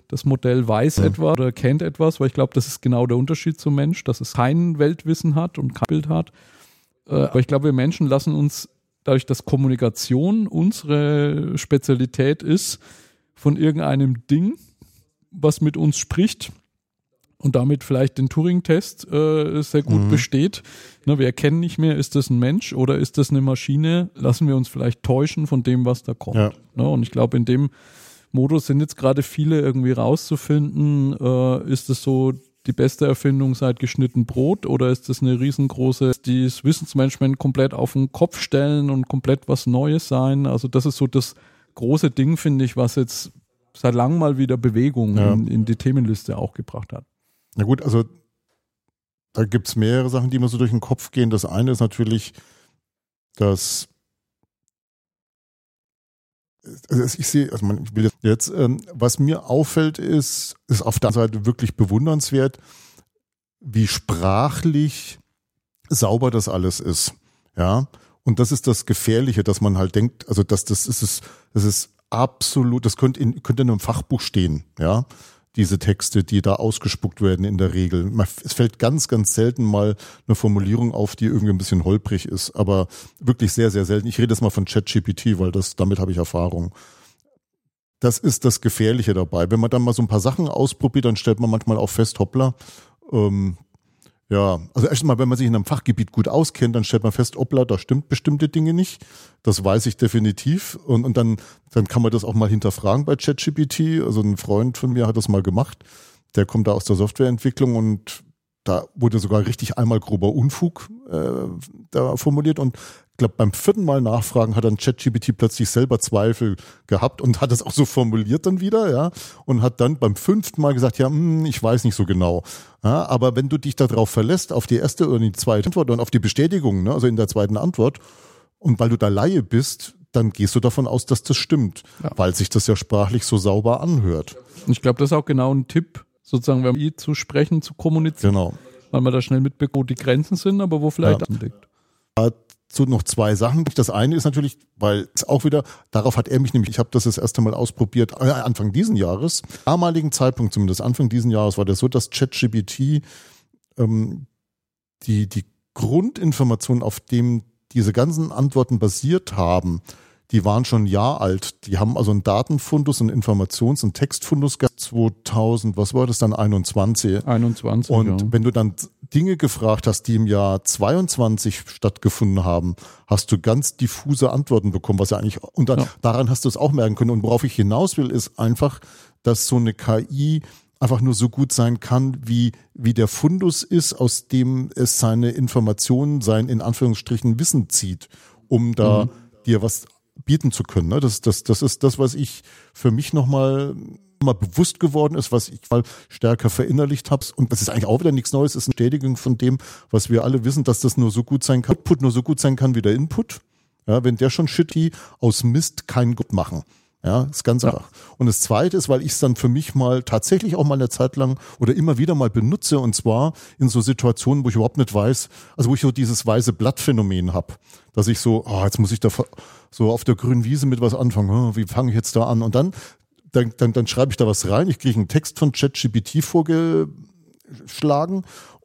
das Modell weiß mhm. etwas oder kennt etwas, weil ich glaube, das ist genau der Unterschied zum Mensch, dass es kein Weltwissen hat und kein Bild hat. Äh, aber ich glaube, wir Menschen lassen uns dadurch, dass Kommunikation unsere Spezialität ist, von irgendeinem Ding, was mit uns spricht, und damit vielleicht den Turing-Test äh, sehr gut mhm. besteht. Ne, wir erkennen nicht mehr, ist das ein Mensch oder ist das eine Maschine? Lassen wir uns vielleicht täuschen von dem, was da kommt. Ja. Ne, und ich glaube, in dem Modus sind jetzt gerade viele irgendwie rauszufinden, äh, ist es so die beste Erfindung seit geschnitten Brot oder ist das eine riesengroße, die das Wissensmanagement komplett auf den Kopf stellen und komplett was Neues sein? Also das ist so das große Ding, finde ich, was jetzt seit langem mal wieder Bewegung ja. in, in, die Themenliste auch gebracht hat. Na gut, also da gibt es mehrere Sachen, die mir so durch den Kopf gehen. Das eine ist natürlich, dass also ich sehe, also man, will jetzt, ähm, was mir auffällt, ist, ist auf der Seite wirklich bewundernswert, wie sprachlich sauber das alles ist. Ja. Und das ist das Gefährliche, dass man halt denkt, also dass das ist es, das ist absolut, das könnte in, könnte in einem Fachbuch stehen, ja diese Texte, die da ausgespuckt werden in der Regel. Es fällt ganz, ganz selten mal eine Formulierung auf, die irgendwie ein bisschen holprig ist, aber wirklich sehr, sehr selten. Ich rede jetzt mal von ChatGPT, weil das, damit habe ich Erfahrung. Das ist das Gefährliche dabei. Wenn man dann mal so ein paar Sachen ausprobiert, dann stellt man manchmal auch fest, hoppla, ähm, ja, also erstmal, wenn man sich in einem Fachgebiet gut auskennt, dann stellt man fest, obla, da stimmt bestimmte Dinge nicht. Das weiß ich definitiv. Und, und dann, dann kann man das auch mal hinterfragen bei ChatGPT. Also ein Freund von mir hat das mal gemacht. Der kommt da aus der Softwareentwicklung und da wurde sogar richtig einmal grober Unfug äh, da formuliert und ich glaube, beim vierten Mal nachfragen hat dann ChatGPT plötzlich selber Zweifel gehabt und hat es auch so formuliert dann wieder, ja, und hat dann beim fünften Mal gesagt, ja, hm, ich weiß nicht so genau. Ja, aber wenn du dich darauf verlässt, auf die erste oder die zweite Antwort und auf die Bestätigung, ne, also in der zweiten Antwort, und weil du da Laie bist, dann gehst du davon aus, dass das stimmt, ja. weil sich das ja sprachlich so sauber anhört. Ich glaube, das ist auch genau ein Tipp, sozusagen, wenn man zu sprechen, zu kommunizieren. Genau. Weil man da schnell mitbekommt, wo die Grenzen sind, aber wo vielleicht ja. anliegt. Dazu noch zwei Sachen. Das eine ist natürlich, weil es auch wieder, darauf hat er mich nämlich, ich habe das das erste Mal ausprobiert, äh, Anfang diesen Jahres, damaligen Zeitpunkt zumindest, Anfang diesen Jahres war das so, dass ChatGPT ähm, die, die Grundinformation, auf dem diese ganzen Antworten basiert haben, die waren schon ein Jahr alt. Die haben also einen Datenfundus, einen Informations- und Textfundus gehabt 2000, was war das dann, 21? 21, Und ja. wenn du dann Dinge gefragt hast, die im Jahr 22 stattgefunden haben, hast du ganz diffuse Antworten bekommen, was ja eigentlich, und dann, ja. daran hast du es auch merken können. Und worauf ich hinaus will, ist einfach, dass so eine KI einfach nur so gut sein kann, wie, wie der Fundus ist, aus dem es seine Informationen, sein in Anführungsstrichen Wissen zieht, um da mhm. dir was bieten zu können. Ne? Das, das, das ist das, was ich für mich nochmal mal bewusst geworden ist, was ich mal stärker verinnerlicht habe. Und das ist eigentlich auch wieder nichts Neues, ist eine Bestätigung von dem, was wir alle wissen, dass das nur so gut sein kann, Output nur so gut sein kann wie der Input. Ja, wenn der schon shitty aus Mist kein Gut machen. Ja, ist ganz ja. einfach. Und das zweite ist, weil ich es dann für mich mal tatsächlich auch mal eine Zeit lang oder immer wieder mal benutze und zwar in so Situationen, wo ich überhaupt nicht weiß, also wo ich so dieses weiße Blattphänomen habe, dass ich so, oh, jetzt muss ich da so auf der grünen Wiese mit was anfangen, oh, wie fange ich jetzt da an? Und dann, dann, dann, dann schreibe ich da was rein, ich kriege einen Text von ChatGPT vorgeschlagen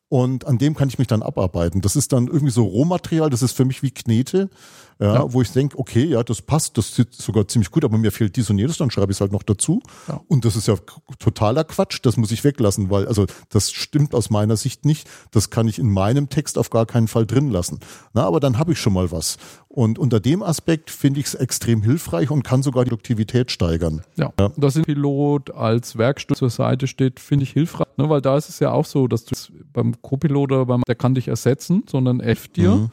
und an dem kann ich mich dann abarbeiten. Das ist dann irgendwie so Rohmaterial, das ist für mich wie Knete ja, ja. wo ich denke, okay, ja, das passt, das sieht sogar ziemlich gut, aber mir fehlt dies und jedes, dann schreibe ich es halt noch dazu. Ja. Und das ist ja totaler Quatsch, das muss ich weglassen, weil, also das stimmt aus meiner Sicht nicht. Das kann ich in meinem Text auf gar keinen Fall drin lassen. Na, aber dann habe ich schon mal was. Und unter dem Aspekt finde ich es extrem hilfreich und kann sogar die Produktivität steigern. Ja, ja. dass ein Pilot als Werkstück zur Seite steht, finde ich hilfreich, ne? weil da ist es ja auch so, dass du beim Co-Pilot oder beim, der kann dich ersetzen, sondern F dir. Mhm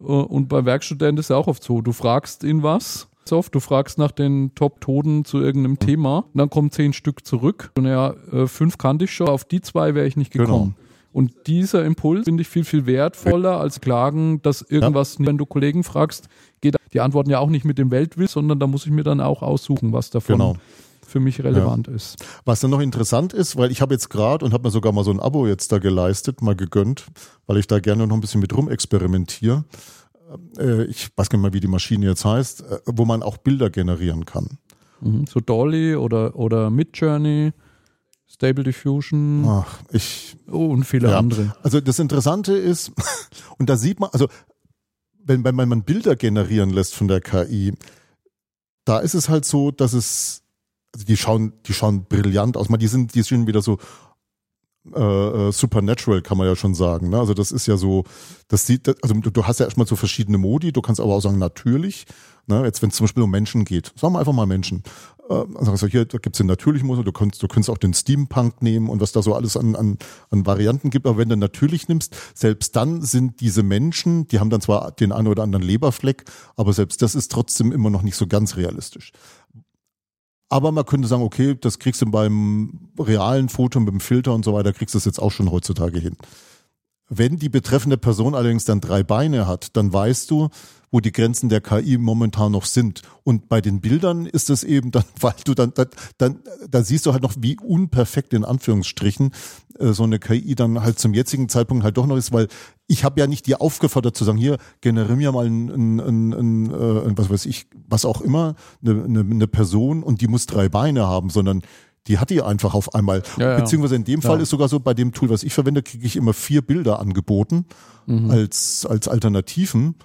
äh, und bei Werkstudenten ist es auch oft so, du fragst ihn was, oft, du fragst nach den Top-Toten zu irgendeinem Thema, und dann kommen zehn Stück zurück. Und ja, äh, fünf kannte ich schon, auf die zwei wäre ich nicht gekommen. Genau. Und dieser Impuls finde ich viel, viel wertvoller als Klagen, dass irgendwas, ja. wenn du Kollegen fragst, geht die antworten ja auch nicht mit dem Weltwill, sondern da muss ich mir dann auch aussuchen, was davon genau. Für mich relevant ja. ist. Was dann noch interessant ist, weil ich habe jetzt gerade und habe mir sogar mal so ein Abo jetzt da geleistet, mal gegönnt, weil ich da gerne noch ein bisschen mit rumexperimentiere. Äh, ich weiß gar nicht mal, wie die Maschine jetzt heißt, äh, wo man auch Bilder generieren kann. Mhm, so Dolly oder, oder Midjourney. Stable Diffusion. Ach, ich. Oh, und viele ja. andere. Also das Interessante ist, <laughs> und da sieht man, also wenn, wenn man Bilder generieren lässt von der KI, da ist es halt so, dass es, also die schauen, die schauen brillant aus. Die sind, die sind wieder so äh, äh, Supernatural, kann man ja schon sagen. Ne? Also das ist ja so, das sieht, also du, hast ja erstmal so verschiedene Modi, du kannst aber auch sagen natürlich. Ne? Jetzt, wenn es zum Beispiel um Menschen geht, sagen wir einfach mal Menschen. Äh, also hier da gibt's den natürlichen Modus, du kannst, du kannst auch den Steampunk nehmen und was da so alles an, an, an Varianten gibt. Aber wenn du natürlich nimmst, selbst dann sind diese Menschen, die haben dann zwar den einen oder anderen Leberfleck, aber selbst das ist trotzdem immer noch nicht so ganz realistisch. Aber man könnte sagen, okay, das kriegst du beim realen Foto mit dem Filter und so weiter, kriegst du das jetzt auch schon heutzutage hin. Wenn die betreffende Person allerdings dann drei Beine hat, dann weißt du, wo die Grenzen der KI momentan noch sind. Und bei den Bildern ist es eben dann, <laughs> weil du dann, dann, dann da siehst du halt noch, wie unperfekt in Anführungsstrichen äh, so eine KI dann halt zum jetzigen Zeitpunkt halt doch noch ist, weil ich habe ja nicht dir aufgefordert zu sagen, hier, generiere mir mal ein, ein, ein, ein, äh, was weiß ich, was auch immer, eine, eine, eine Person und die muss drei Beine haben, sondern die hat die einfach auf einmal. Ja, ja. Beziehungsweise in dem Fall ja. ist sogar so, bei dem Tool, was ich verwende, kriege ich immer vier Bilder angeboten mhm. als, als Alternativen.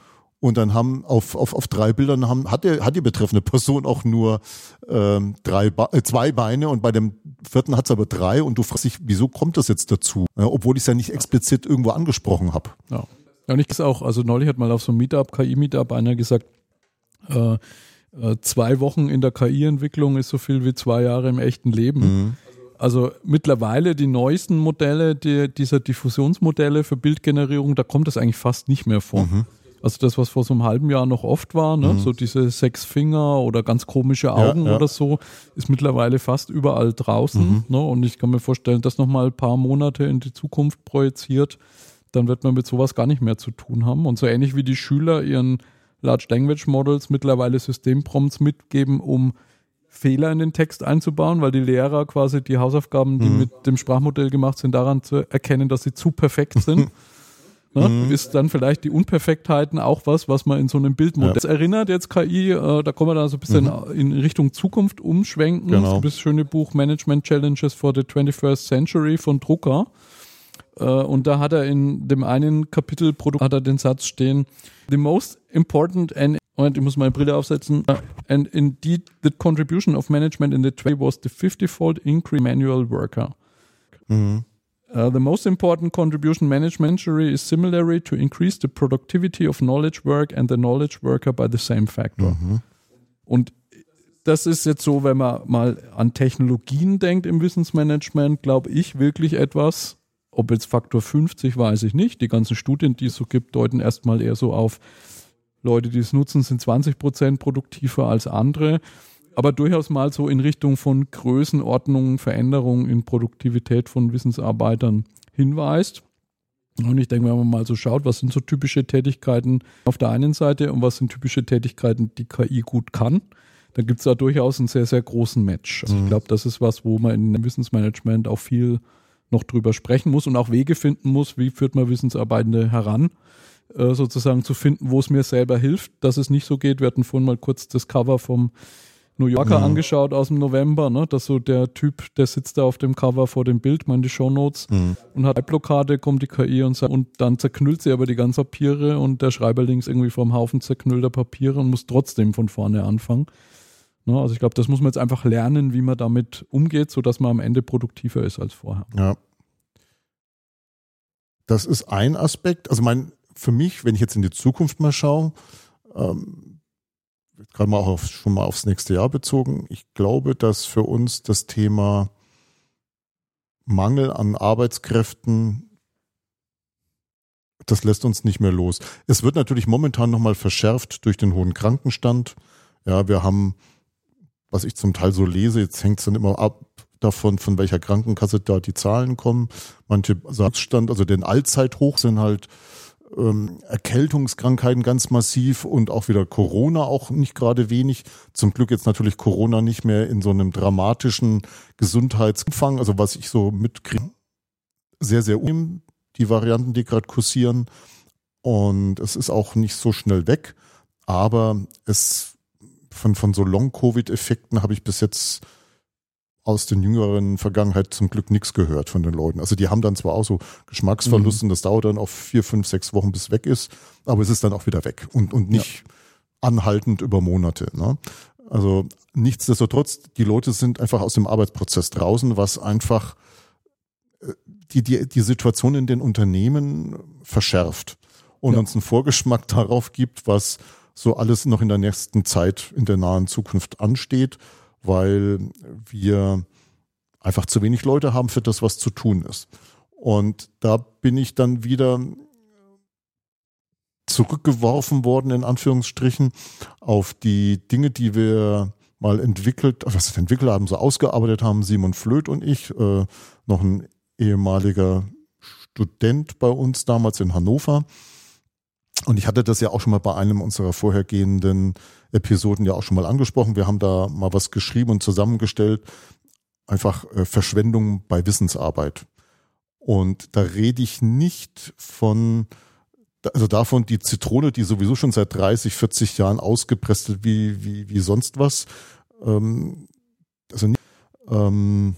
Und dann haben auf, auf, auf drei Bildern haben, hat, der, hat die betreffende Person auch nur ähm, drei äh, zwei Beine und bei dem vierten hat es aber drei und du fragst dich, wieso kommt das jetzt dazu? Ja, obwohl ich es ja nicht explizit irgendwo angesprochen habe. Ja. Ja, und ich auch, also neulich hat mal auf so einem Meetup, KI-Meetup, einer gesagt, äh, äh, zwei Wochen in der KI-Entwicklung ist so viel wie zwei Jahre im echten Leben. Mhm. Also mittlerweile die neuesten Modelle, die, dieser Diffusionsmodelle für Bildgenerierung, da kommt das eigentlich fast nicht mehr vor. Mhm. Also das, was vor so einem halben Jahr noch oft war, ne? Mhm. so diese sechs Finger oder ganz komische Augen ja, ja. oder so, ist mittlerweile fast überall draußen. Mhm. Ne? Und ich kann mir vorstellen, das nochmal ein paar Monate in die Zukunft projiziert, dann wird man mit sowas gar nicht mehr zu tun haben. Und so ähnlich wie die Schüler ihren Large Language Models mittlerweile Systemprompts mitgeben, um Fehler in den Text einzubauen, weil die Lehrer quasi die Hausaufgaben, die mhm. mit dem Sprachmodell gemacht sind, daran zu erkennen, dass sie zu perfekt sind. <laughs> Ne? Mhm. Ist dann vielleicht die Unperfektheiten auch was, was man in so einem Bildmodell. Ja. Erinnert jetzt KI, äh, da kommen wir dann so ein bisschen mhm. in Richtung Zukunft umschwenken. Genau. Das schöne Buch Management Challenges for the 21st Century von Drucker. Äh, und da hat er in dem einen Kapitel Produkt hat er den Satz stehen: The most important and Moment, ich muss meine Brille aufsetzen. And indeed, the contribution of management in the trade was the 50-fold increase manual worker. Mhm. Uh, the most important contribution management is similarly to increase the productivity of knowledge work and the knowledge worker by the same factor. Mhm. Und das ist jetzt so, wenn man mal an Technologien denkt im Wissensmanagement, glaube ich wirklich etwas, ob jetzt Faktor 50, weiß ich nicht. Die ganzen Studien, die es so gibt, deuten erstmal eher so auf, Leute, die es nutzen, sind 20 Prozent produktiver als andere aber durchaus mal so in Richtung von Größenordnungen, Veränderungen in Produktivität von Wissensarbeitern hinweist. Und ich denke, wenn man mal so schaut, was sind so typische Tätigkeiten auf der einen Seite und was sind typische Tätigkeiten, die KI gut kann, dann gibt es da durchaus einen sehr, sehr großen Match. Also mhm. ich glaube, das ist was, wo man in Wissensmanagement auch viel noch drüber sprechen muss und auch Wege finden muss, wie führt man Wissensarbeitende heran, äh, sozusagen zu finden, wo es mir selber hilft, dass es nicht so geht. Wir hatten vorhin mal kurz das Cover vom New Yorker mhm. angeschaut aus dem November, ne? dass so der Typ, der sitzt da auf dem Cover vor dem Bild, meine die Shownotes mhm. und hat eine Blockade, kommt die KI und sagt, und dann zerknüllt sie aber die ganzen Papiere und der Schreiber links irgendwie vom Haufen zerknüllter Papiere und muss trotzdem von vorne anfangen. Ne? Also ich glaube, das muss man jetzt einfach lernen, wie man damit umgeht, sodass man am Ende produktiver ist als vorher. Ja. Das ist ein Aspekt. Also mein, für mich, wenn ich jetzt in die Zukunft mal schaue, ähm, gerade mal auch auf, schon mal aufs nächste Jahr bezogen. Ich glaube, dass für uns das Thema Mangel an Arbeitskräften, das lässt uns nicht mehr los. Es wird natürlich momentan nochmal verschärft durch den hohen Krankenstand. Ja, wir haben, was ich zum Teil so lese, jetzt hängt es dann immer ab davon, von welcher Krankenkasse da die Zahlen kommen. Manche Satzstand, also den Allzeithoch sind halt ähm, Erkältungskrankheiten ganz massiv und auch wieder Corona auch nicht gerade wenig. Zum Glück jetzt natürlich Corona nicht mehr in so einem dramatischen Gesundheitsumfang, also was ich so mitkriege. Sehr, sehr um die Varianten, die gerade kursieren. Und es ist auch nicht so schnell weg. Aber es von, von so Long-Covid-Effekten habe ich bis jetzt aus den jüngeren Vergangenheit zum Glück nichts gehört von den Leuten. Also die haben dann zwar auch so Geschmacksverlusten, mhm. das dauert dann auch vier, fünf, sechs Wochen, bis es weg ist, aber es ist dann auch wieder weg und, und nicht ja. anhaltend über Monate. Ne? Also nichtsdestotrotz, die Leute sind einfach aus dem Arbeitsprozess draußen, was einfach äh, die, die, die Situation in den Unternehmen verschärft und ja. uns einen Vorgeschmack <laughs> darauf gibt, was so alles noch in der nächsten Zeit, in der nahen Zukunft ansteht, weil wir einfach zu wenig Leute haben für das, was zu tun ist. Und da bin ich dann wieder zurückgeworfen worden, in Anführungsstrichen, auf die Dinge, die wir mal entwickelt, was entwickelt haben, so ausgearbeitet haben, Simon Flöth und ich, äh, noch ein ehemaliger Student bei uns damals in Hannover. Und ich hatte das ja auch schon mal bei einem unserer vorhergehenden Episoden ja auch schon mal angesprochen. Wir haben da mal was geschrieben und zusammengestellt. Einfach äh, Verschwendung bei Wissensarbeit. Und da rede ich nicht von, also davon die Zitrone, die sowieso schon seit 30, 40 Jahren ausgepresst wird, wie, wie, wie sonst was. Ähm, also nicht, ähm,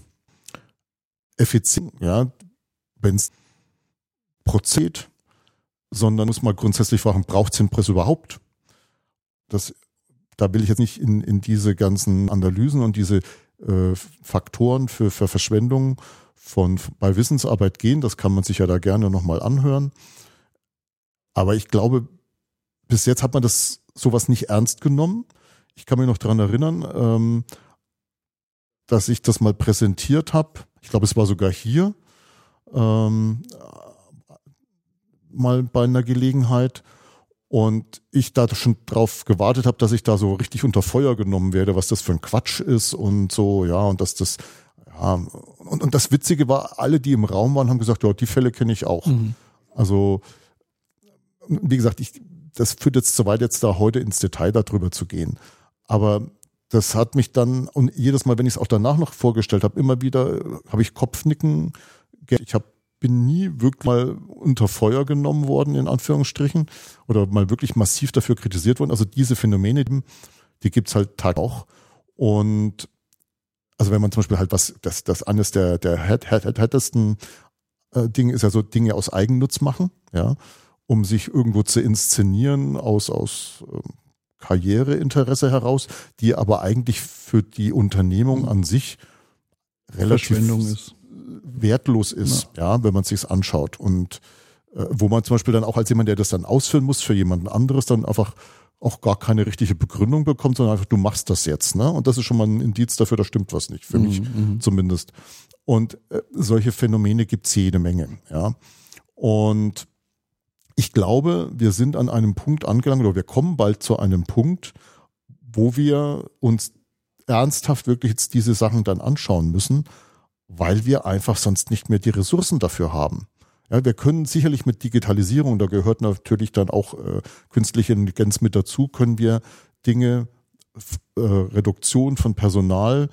effizient, ja, wenn es Prozed, sondern muss man grundsätzlich fragen, braucht es den Press überhaupt? Das, da will ich jetzt nicht in, in diese ganzen Analysen und diese äh, Faktoren für, für Verschwendung von bei Wissensarbeit gehen. Das kann man sich ja da gerne nochmal anhören. Aber ich glaube, bis jetzt hat man das sowas nicht ernst genommen. Ich kann mich noch daran erinnern, ähm, dass ich das mal präsentiert habe. Ich glaube, es war sogar hier ähm, mal bei einer Gelegenheit und ich da schon drauf gewartet habe, dass ich da so richtig unter Feuer genommen werde, was das für ein Quatsch ist und so, ja, und dass das, ja, und, und das Witzige war, alle, die im Raum waren, haben gesagt, ja, die Fälle kenne ich auch. Mhm. Also, wie gesagt, ich, das führt jetzt zu weit, jetzt da heute ins Detail darüber zu gehen. Aber das hat mich dann, und jedes Mal, wenn ich es auch danach noch vorgestellt habe, immer wieder habe ich Kopfnicken. Ich habe bin nie wirklich mal unter Feuer genommen worden, in Anführungsstrichen, oder mal wirklich massiv dafür kritisiert worden. Also diese Phänomene, die gibt's halt Tag auch. Und also wenn man zum Beispiel halt was, das, das eines der, der härtesten äh, Dinge ist ja so Dinge aus Eigennutz machen, ja, um sich irgendwo zu inszenieren aus, aus äh, Karriereinteresse heraus, die aber eigentlich für die Unternehmung an sich relativ ist wertlos ist, ja, ja wenn man sich's anschaut. Und äh, wo man zum Beispiel dann auch als jemand, der das dann ausführen muss für jemanden anderes, dann einfach auch gar keine richtige Begründung bekommt, sondern einfach, du machst das jetzt, ne? Und das ist schon mal ein Indiz dafür, da stimmt was nicht, für mhm, mich mhm. zumindest. Und äh, solche Phänomene gibt's jede Menge, ja. Und ich glaube, wir sind an einem Punkt angelangt, oder wir kommen bald zu einem Punkt, wo wir uns ernsthaft wirklich jetzt diese Sachen dann anschauen müssen weil wir einfach sonst nicht mehr die Ressourcen dafür haben. Ja, wir können sicherlich mit Digitalisierung, da gehört natürlich dann auch äh, künstliche Intelligenz mit dazu, können wir Dinge, äh, Reduktion von Personal,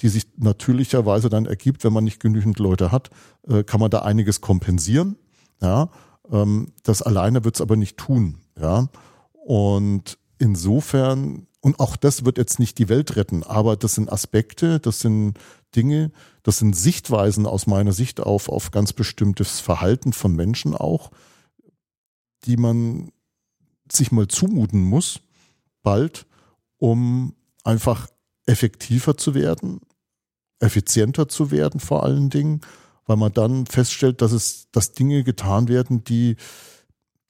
die sich natürlicherweise dann ergibt, wenn man nicht genügend Leute hat, äh, kann man da einiges kompensieren. Ja, ähm, das alleine wird es aber nicht tun. Ja, und insofern und auch das wird jetzt nicht die Welt retten, aber das sind Aspekte, das sind Dinge, das sind Sichtweisen aus meiner Sicht auf, auf ganz bestimmtes Verhalten von Menschen auch, die man sich mal zumuten muss, bald, um einfach effektiver zu werden, effizienter zu werden vor allen Dingen, weil man dann feststellt, dass es, dass Dinge getan werden, die,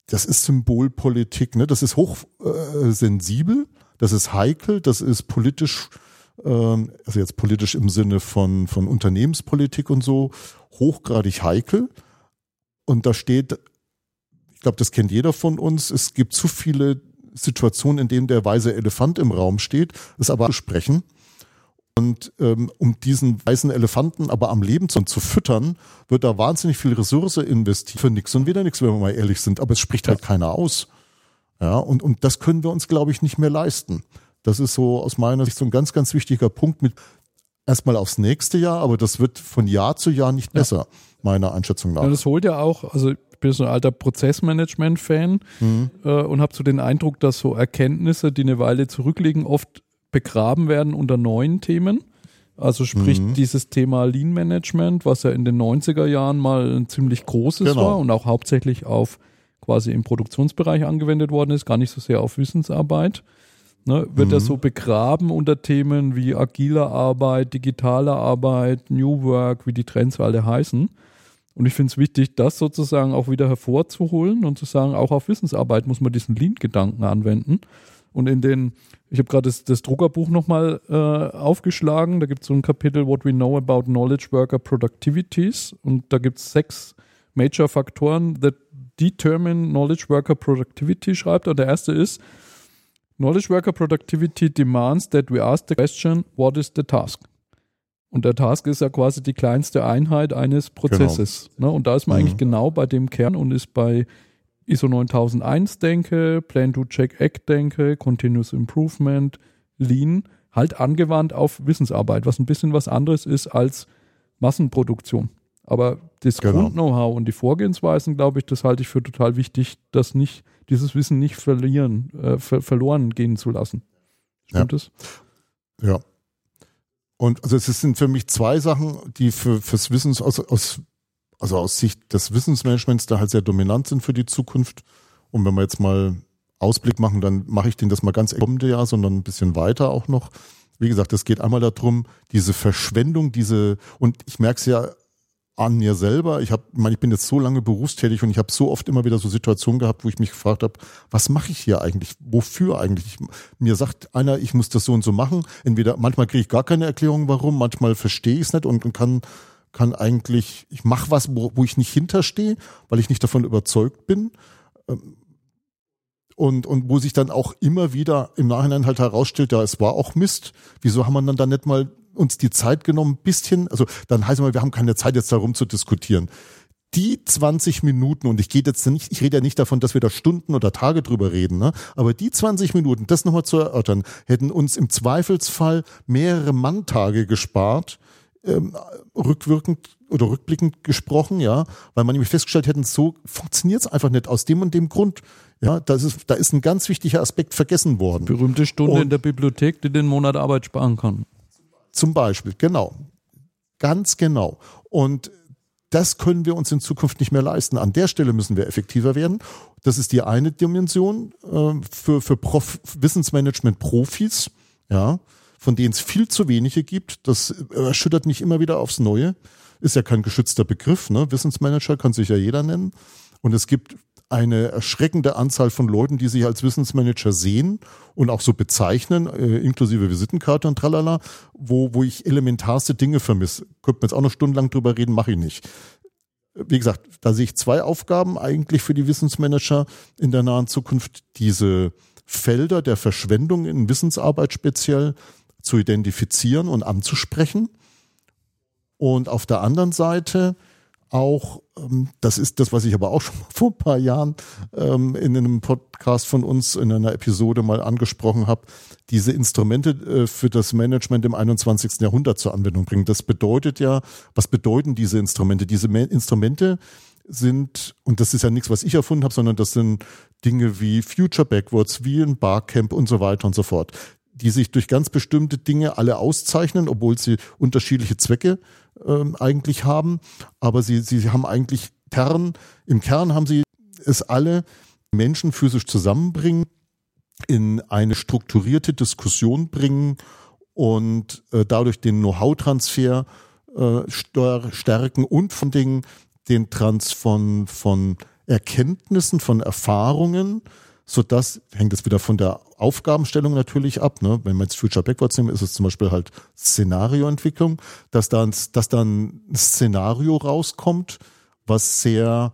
das ist Symbolpolitik, ne? Das ist hochsensibel, äh, das ist heikel, das ist politisch, ähm, also jetzt politisch im Sinne von, von Unternehmenspolitik und so, hochgradig heikel. Und da steht, ich glaube, das kennt jeder von uns, es gibt zu viele Situationen, in denen der weiße Elefant im Raum steht, es aber sprechen. Und ähm, um diesen weißen Elefanten aber am Leben zu, zu füttern, wird da wahnsinnig viel Ressource investiert für nichts und wieder nichts, wenn wir mal ehrlich sind. Aber es spricht halt keiner aus. Ja, und, und das können wir uns, glaube ich, nicht mehr leisten. Das ist so aus meiner Sicht so ein ganz, ganz wichtiger Punkt mit erstmal aufs nächste Jahr, aber das wird von Jahr zu Jahr nicht besser, ja. meiner Einschätzung nach. Ja, das holt ja auch, also ich bin so ein alter Prozessmanagement-Fan mhm. äh, und habe so den Eindruck, dass so Erkenntnisse, die eine Weile zurückliegen, oft begraben werden unter neuen Themen. Also sprich mhm. dieses Thema Lean Management, was ja in den 90er Jahren mal ein ziemlich großes genau. war und auch hauptsächlich auf quasi im Produktionsbereich angewendet worden ist, gar nicht so sehr auf Wissensarbeit. Ne, wird mhm. das so begraben unter Themen wie agile Arbeit, digitale Arbeit, New Work, wie die Trends alle heißen. Und ich finde es wichtig, das sozusagen auch wieder hervorzuholen und zu sagen, auch auf Wissensarbeit muss man diesen Lean-Gedanken anwenden. Und in den, ich habe gerade das, das Druckerbuch nochmal äh, aufgeschlagen, da gibt es so ein Kapitel, What We Know About Knowledge Worker Productivities. Und da gibt es sechs Major Faktoren that determine Knowledge Worker Productivity, schreibt er. Der erste ist, Knowledge Worker Productivity demands that we ask the question, what is the task? Und der Task ist ja quasi die kleinste Einheit eines Prozesses. Genau. Ne? Und da ist man mhm. eigentlich genau bei dem Kern und ist bei ISO 9001 denke, Plan to Check Act denke, Continuous Improvement, Lean, halt angewandt auf Wissensarbeit, was ein bisschen was anderes ist als Massenproduktion. Aber das genau. Grund-Know-how und die Vorgehensweisen, glaube ich, das halte ich für total wichtig, dass nicht dieses Wissen nicht verlieren, äh, ver verloren gehen zu lassen. Stimmt ja. das? Ja, und also es sind für mich zwei Sachen, die für fürs Wissens aus, aus also aus Sicht des Wissensmanagements da halt sehr dominant sind für die Zukunft. Und wenn wir jetzt mal Ausblick machen, dann mache ich den das mal ganz kommende Jahr, sondern ein bisschen weiter auch noch. Wie gesagt, es geht einmal darum, diese Verschwendung, diese, und ich merke es ja an mir selber. Ich habe, ich, mein, ich bin jetzt so lange berufstätig und ich habe so oft immer wieder so Situationen gehabt, wo ich mich gefragt habe, was mache ich hier eigentlich? Wofür eigentlich? Ich, mir sagt einer, ich muss das so und so machen. Entweder manchmal kriege ich gar keine Erklärung, warum, manchmal verstehe ich es nicht und, und kann kann eigentlich, ich mache was, wo, wo ich nicht hinterstehe, weil ich nicht davon überzeugt bin. Ähm, und, und wo sich dann auch immer wieder im Nachhinein halt herausstellt, ja, es war auch Mist. Wieso haben wir dann da nicht mal uns die Zeit genommen, ein bisschen, also dann heißt es mal, wir haben keine Zeit jetzt darum zu diskutieren. Die 20 Minuten, und ich gehe jetzt nicht, ich rede ja nicht davon, dass wir da Stunden oder Tage drüber reden, ne? aber die 20 Minuten, das nochmal zu erörtern, hätten uns im Zweifelsfall mehrere Manntage gespart, ähm, rückwirkend oder rückblickend gesprochen, ja, weil man nämlich festgestellt hätten, so funktioniert es einfach nicht aus dem und dem Grund. Ja, das ist, da ist ein ganz wichtiger Aspekt vergessen worden. Berühmte Stunde und in der Bibliothek, die den Monat Arbeit sparen kann. Zum Beispiel, genau. Ganz genau. Und das können wir uns in Zukunft nicht mehr leisten. An der Stelle müssen wir effektiver werden. Das ist die eine Dimension äh, für, für Prof Wissensmanagement-Profis, ja, von denen es viel zu wenige gibt. Das erschüttert mich immer wieder aufs Neue. Ist ja kein geschützter Begriff, ne? Wissensmanager kann sich ja jeder nennen. Und es gibt eine erschreckende Anzahl von Leuten, die sich als Wissensmanager sehen und auch so bezeichnen, äh, inklusive Visitenkarte und tralala, wo, wo ich elementarste Dinge vermisse. Könnte man jetzt auch noch stundenlang drüber reden, mache ich nicht. Wie gesagt, da sehe ich zwei Aufgaben eigentlich für die Wissensmanager in der nahen Zukunft. Diese Felder der Verschwendung in Wissensarbeit speziell zu identifizieren und anzusprechen. Und auf der anderen Seite auch, ähm, das ist das, was ich aber auch schon <laughs> vor ein paar Jahren ähm, in einem Podcast von uns in einer Episode mal angesprochen habe, diese Instrumente äh, für das Management im 21. Jahrhundert zur Anwendung bringen. Das bedeutet ja, was bedeuten diese Instrumente? Diese Instrumente sind, und das ist ja nichts, was ich erfunden habe, sondern das sind Dinge wie Future Backwards, wie ein Barcamp und so weiter und so fort, die sich durch ganz bestimmte Dinge alle auszeichnen, obwohl sie unterschiedliche Zwecke ähm, eigentlich haben. Aber sie, sie haben eigentlich Kern, im Kern haben sie es alle Menschen physisch zusammenbringen, in eine strukturierte Diskussion bringen und äh, dadurch den Know-how-Transfer äh, stärken und von den, den Trans von, von Erkenntnissen, von Erfahrungen, so dass hängt es wieder von der Aufgabenstellung natürlich ab. Ne? Wenn wir jetzt Future Backwards nehmen, ist es zum Beispiel halt Szenarioentwicklung, dass dann, dass dann ein Szenario rauskommt, was sehr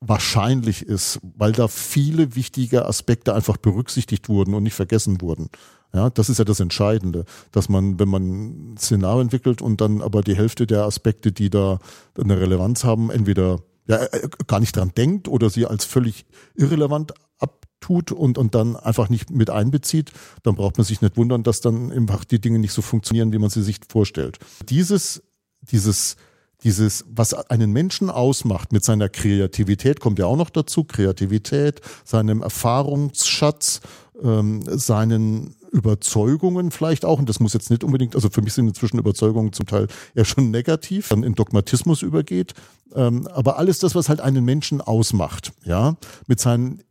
wahrscheinlich ist, weil da viele wichtige Aspekte einfach berücksichtigt wurden und nicht vergessen wurden. Ja, das ist ja das Entscheidende, dass man, wenn man ein Szenario entwickelt und dann aber die Hälfte der Aspekte, die da eine Relevanz haben, entweder ja, äh, gar nicht dran denkt oder sie als völlig irrelevant abtut und, und dann einfach nicht mit einbezieht, dann braucht man sich nicht wundern, dass dann einfach die Dinge nicht so funktionieren, wie man sie sich vorstellt. Dieses, dieses, dieses, was einen Menschen ausmacht mit seiner Kreativität, kommt ja auch noch dazu, Kreativität, seinem Erfahrungsschatz, ähm, seinen Überzeugungen vielleicht auch, und das muss jetzt nicht unbedingt, also für mich sind inzwischen Überzeugungen zum Teil eher schon negativ, dann in Dogmatismus übergeht, ähm, aber alles das, was halt einen Menschen ausmacht, ja, mit seinen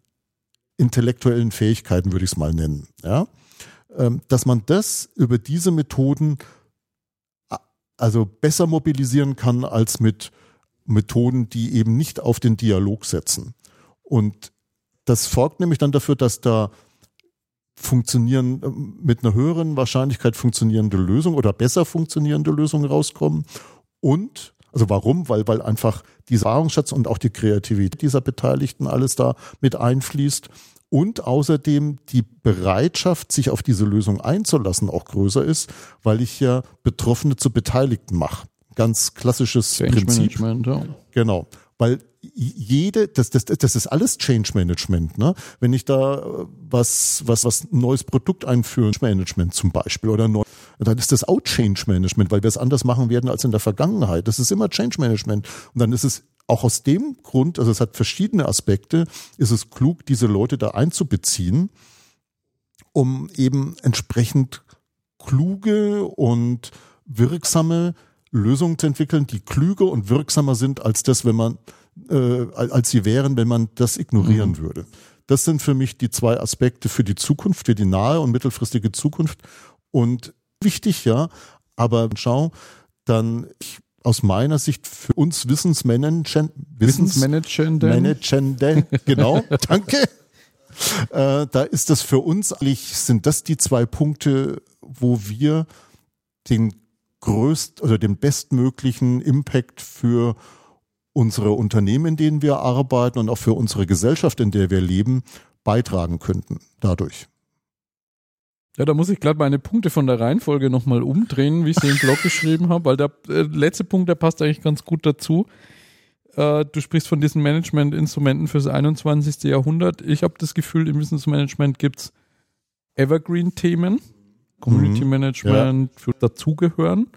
intellektuellen Fähigkeiten würde ich es mal nennen, ja, ähm, dass man das über diese Methoden also besser mobilisieren kann als mit Methoden, die eben nicht auf den Dialog setzen. Und das folgt nämlich dann dafür, dass da funktionieren, äh, mit einer höheren Wahrscheinlichkeit funktionierende Lösungen oder besser funktionierende Lösungen rauskommen. Und, also warum? Weil, weil einfach dieser Erfahrungsschatz und auch die Kreativität dieser Beteiligten alles da mit einfließt. Und außerdem die Bereitschaft, sich auf diese Lösung einzulassen, auch größer ist, weil ich ja Betroffene zu Beteiligten mache. Ganz klassisches Change Prinzip. Management, ja. Genau. Weil jede, das, das, das ist alles Change Management, ne? Wenn ich da äh, was, was, was neues Produkt einführen, Management zum Beispiel oder neu, dann ist das auch Change Management, weil wir es anders machen werden als in der Vergangenheit. Das ist immer Change Management. Und dann ist es auch aus dem Grund, also es hat verschiedene Aspekte, ist es klug, diese Leute da einzubeziehen, um eben entsprechend kluge und wirksame Lösungen zu entwickeln, die klüger und wirksamer sind als das, wenn man äh, als sie wären, wenn man das ignorieren mhm. würde. Das sind für mich die zwei Aspekte für die Zukunft, für die nahe und mittelfristige Zukunft. Und wichtig, ja, aber schau, dann ich, aus meiner Sicht für uns Wissensmanagende, Wissensmanagende, Managende, <laughs> genau, danke. Äh, da ist das für uns eigentlich, sind das die zwei Punkte, wo wir den größt oder den bestmöglichen Impact für unsere Unternehmen, in denen wir arbeiten und auch für unsere Gesellschaft, in der wir leben, beitragen könnten dadurch. Ja, da muss ich gerade meine Punkte von der Reihenfolge nochmal umdrehen, wie ich sie im Blog <laughs> geschrieben habe, weil der äh, letzte Punkt, der passt eigentlich ganz gut dazu. Äh, du sprichst von diesen Management-Instrumenten fürs 21. Jahrhundert. Ich habe das Gefühl, im Wissensmanagement gibt's Evergreen-Themen, Community mhm, Management, ja. für dazugehören.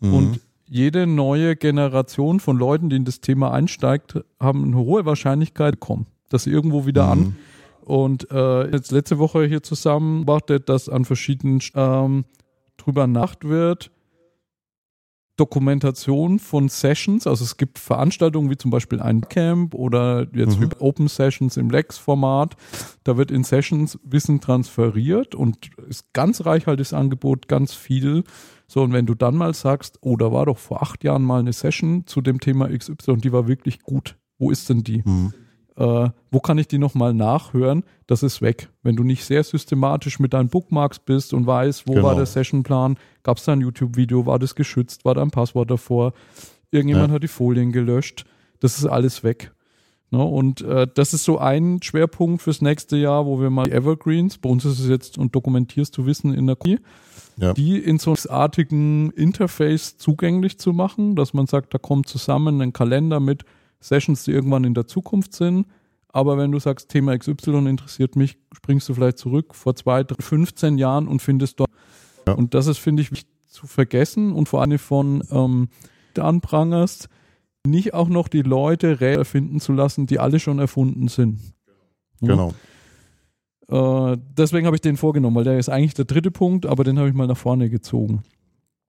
Mhm. Und jede neue Generation von Leuten, die in das Thema einsteigt, haben eine hohe Wahrscheinlichkeit kommen, dass sie irgendwo wieder mhm. an. Und äh, jetzt letzte Woche hier zusammen wartet, dass an verschiedenen ähm, drüber nacht wird. Dokumentation von Sessions, also es gibt Veranstaltungen wie zum Beispiel ein Camp oder jetzt mhm. Open Sessions im Lex-Format. Da wird in Sessions Wissen transferiert und ist ganz reichhaltiges Angebot, ganz viel so, und wenn du dann mal sagst, oh, da war doch vor acht Jahren mal eine Session zu dem Thema XY und die war wirklich gut. Wo ist denn die? Mhm. Äh, wo kann ich die nochmal nachhören? Das ist weg. Wenn du nicht sehr systematisch mit deinen Bookmarks bist und weißt, wo genau. war der Sessionplan, gab es da ein YouTube-Video, war das geschützt, war da ein Passwort davor, irgendjemand ja. hat die Folien gelöscht, das ist alles weg. Ne? Und äh, das ist so ein Schwerpunkt fürs nächste Jahr, wo wir mal die Evergreens, bei uns ist es jetzt und dokumentierst du Wissen in der KI, ja. die in so einem artigen Interface zugänglich zu machen, dass man sagt, da kommt zusammen ein Kalender mit Sessions, die irgendwann in der Zukunft sind. Aber wenn du sagst, Thema XY interessiert mich, springst du vielleicht zurück vor zwei, 15 Jahren und findest dort. Ja. Und das ist, finde ich, wichtig zu vergessen und vor allem von ähm, anprangerst, nicht auch noch die Leute erfinden zu lassen, die alle schon erfunden sind. Genau. Äh, deswegen habe ich den vorgenommen, weil der ist eigentlich der dritte Punkt, aber den habe ich mal nach vorne gezogen.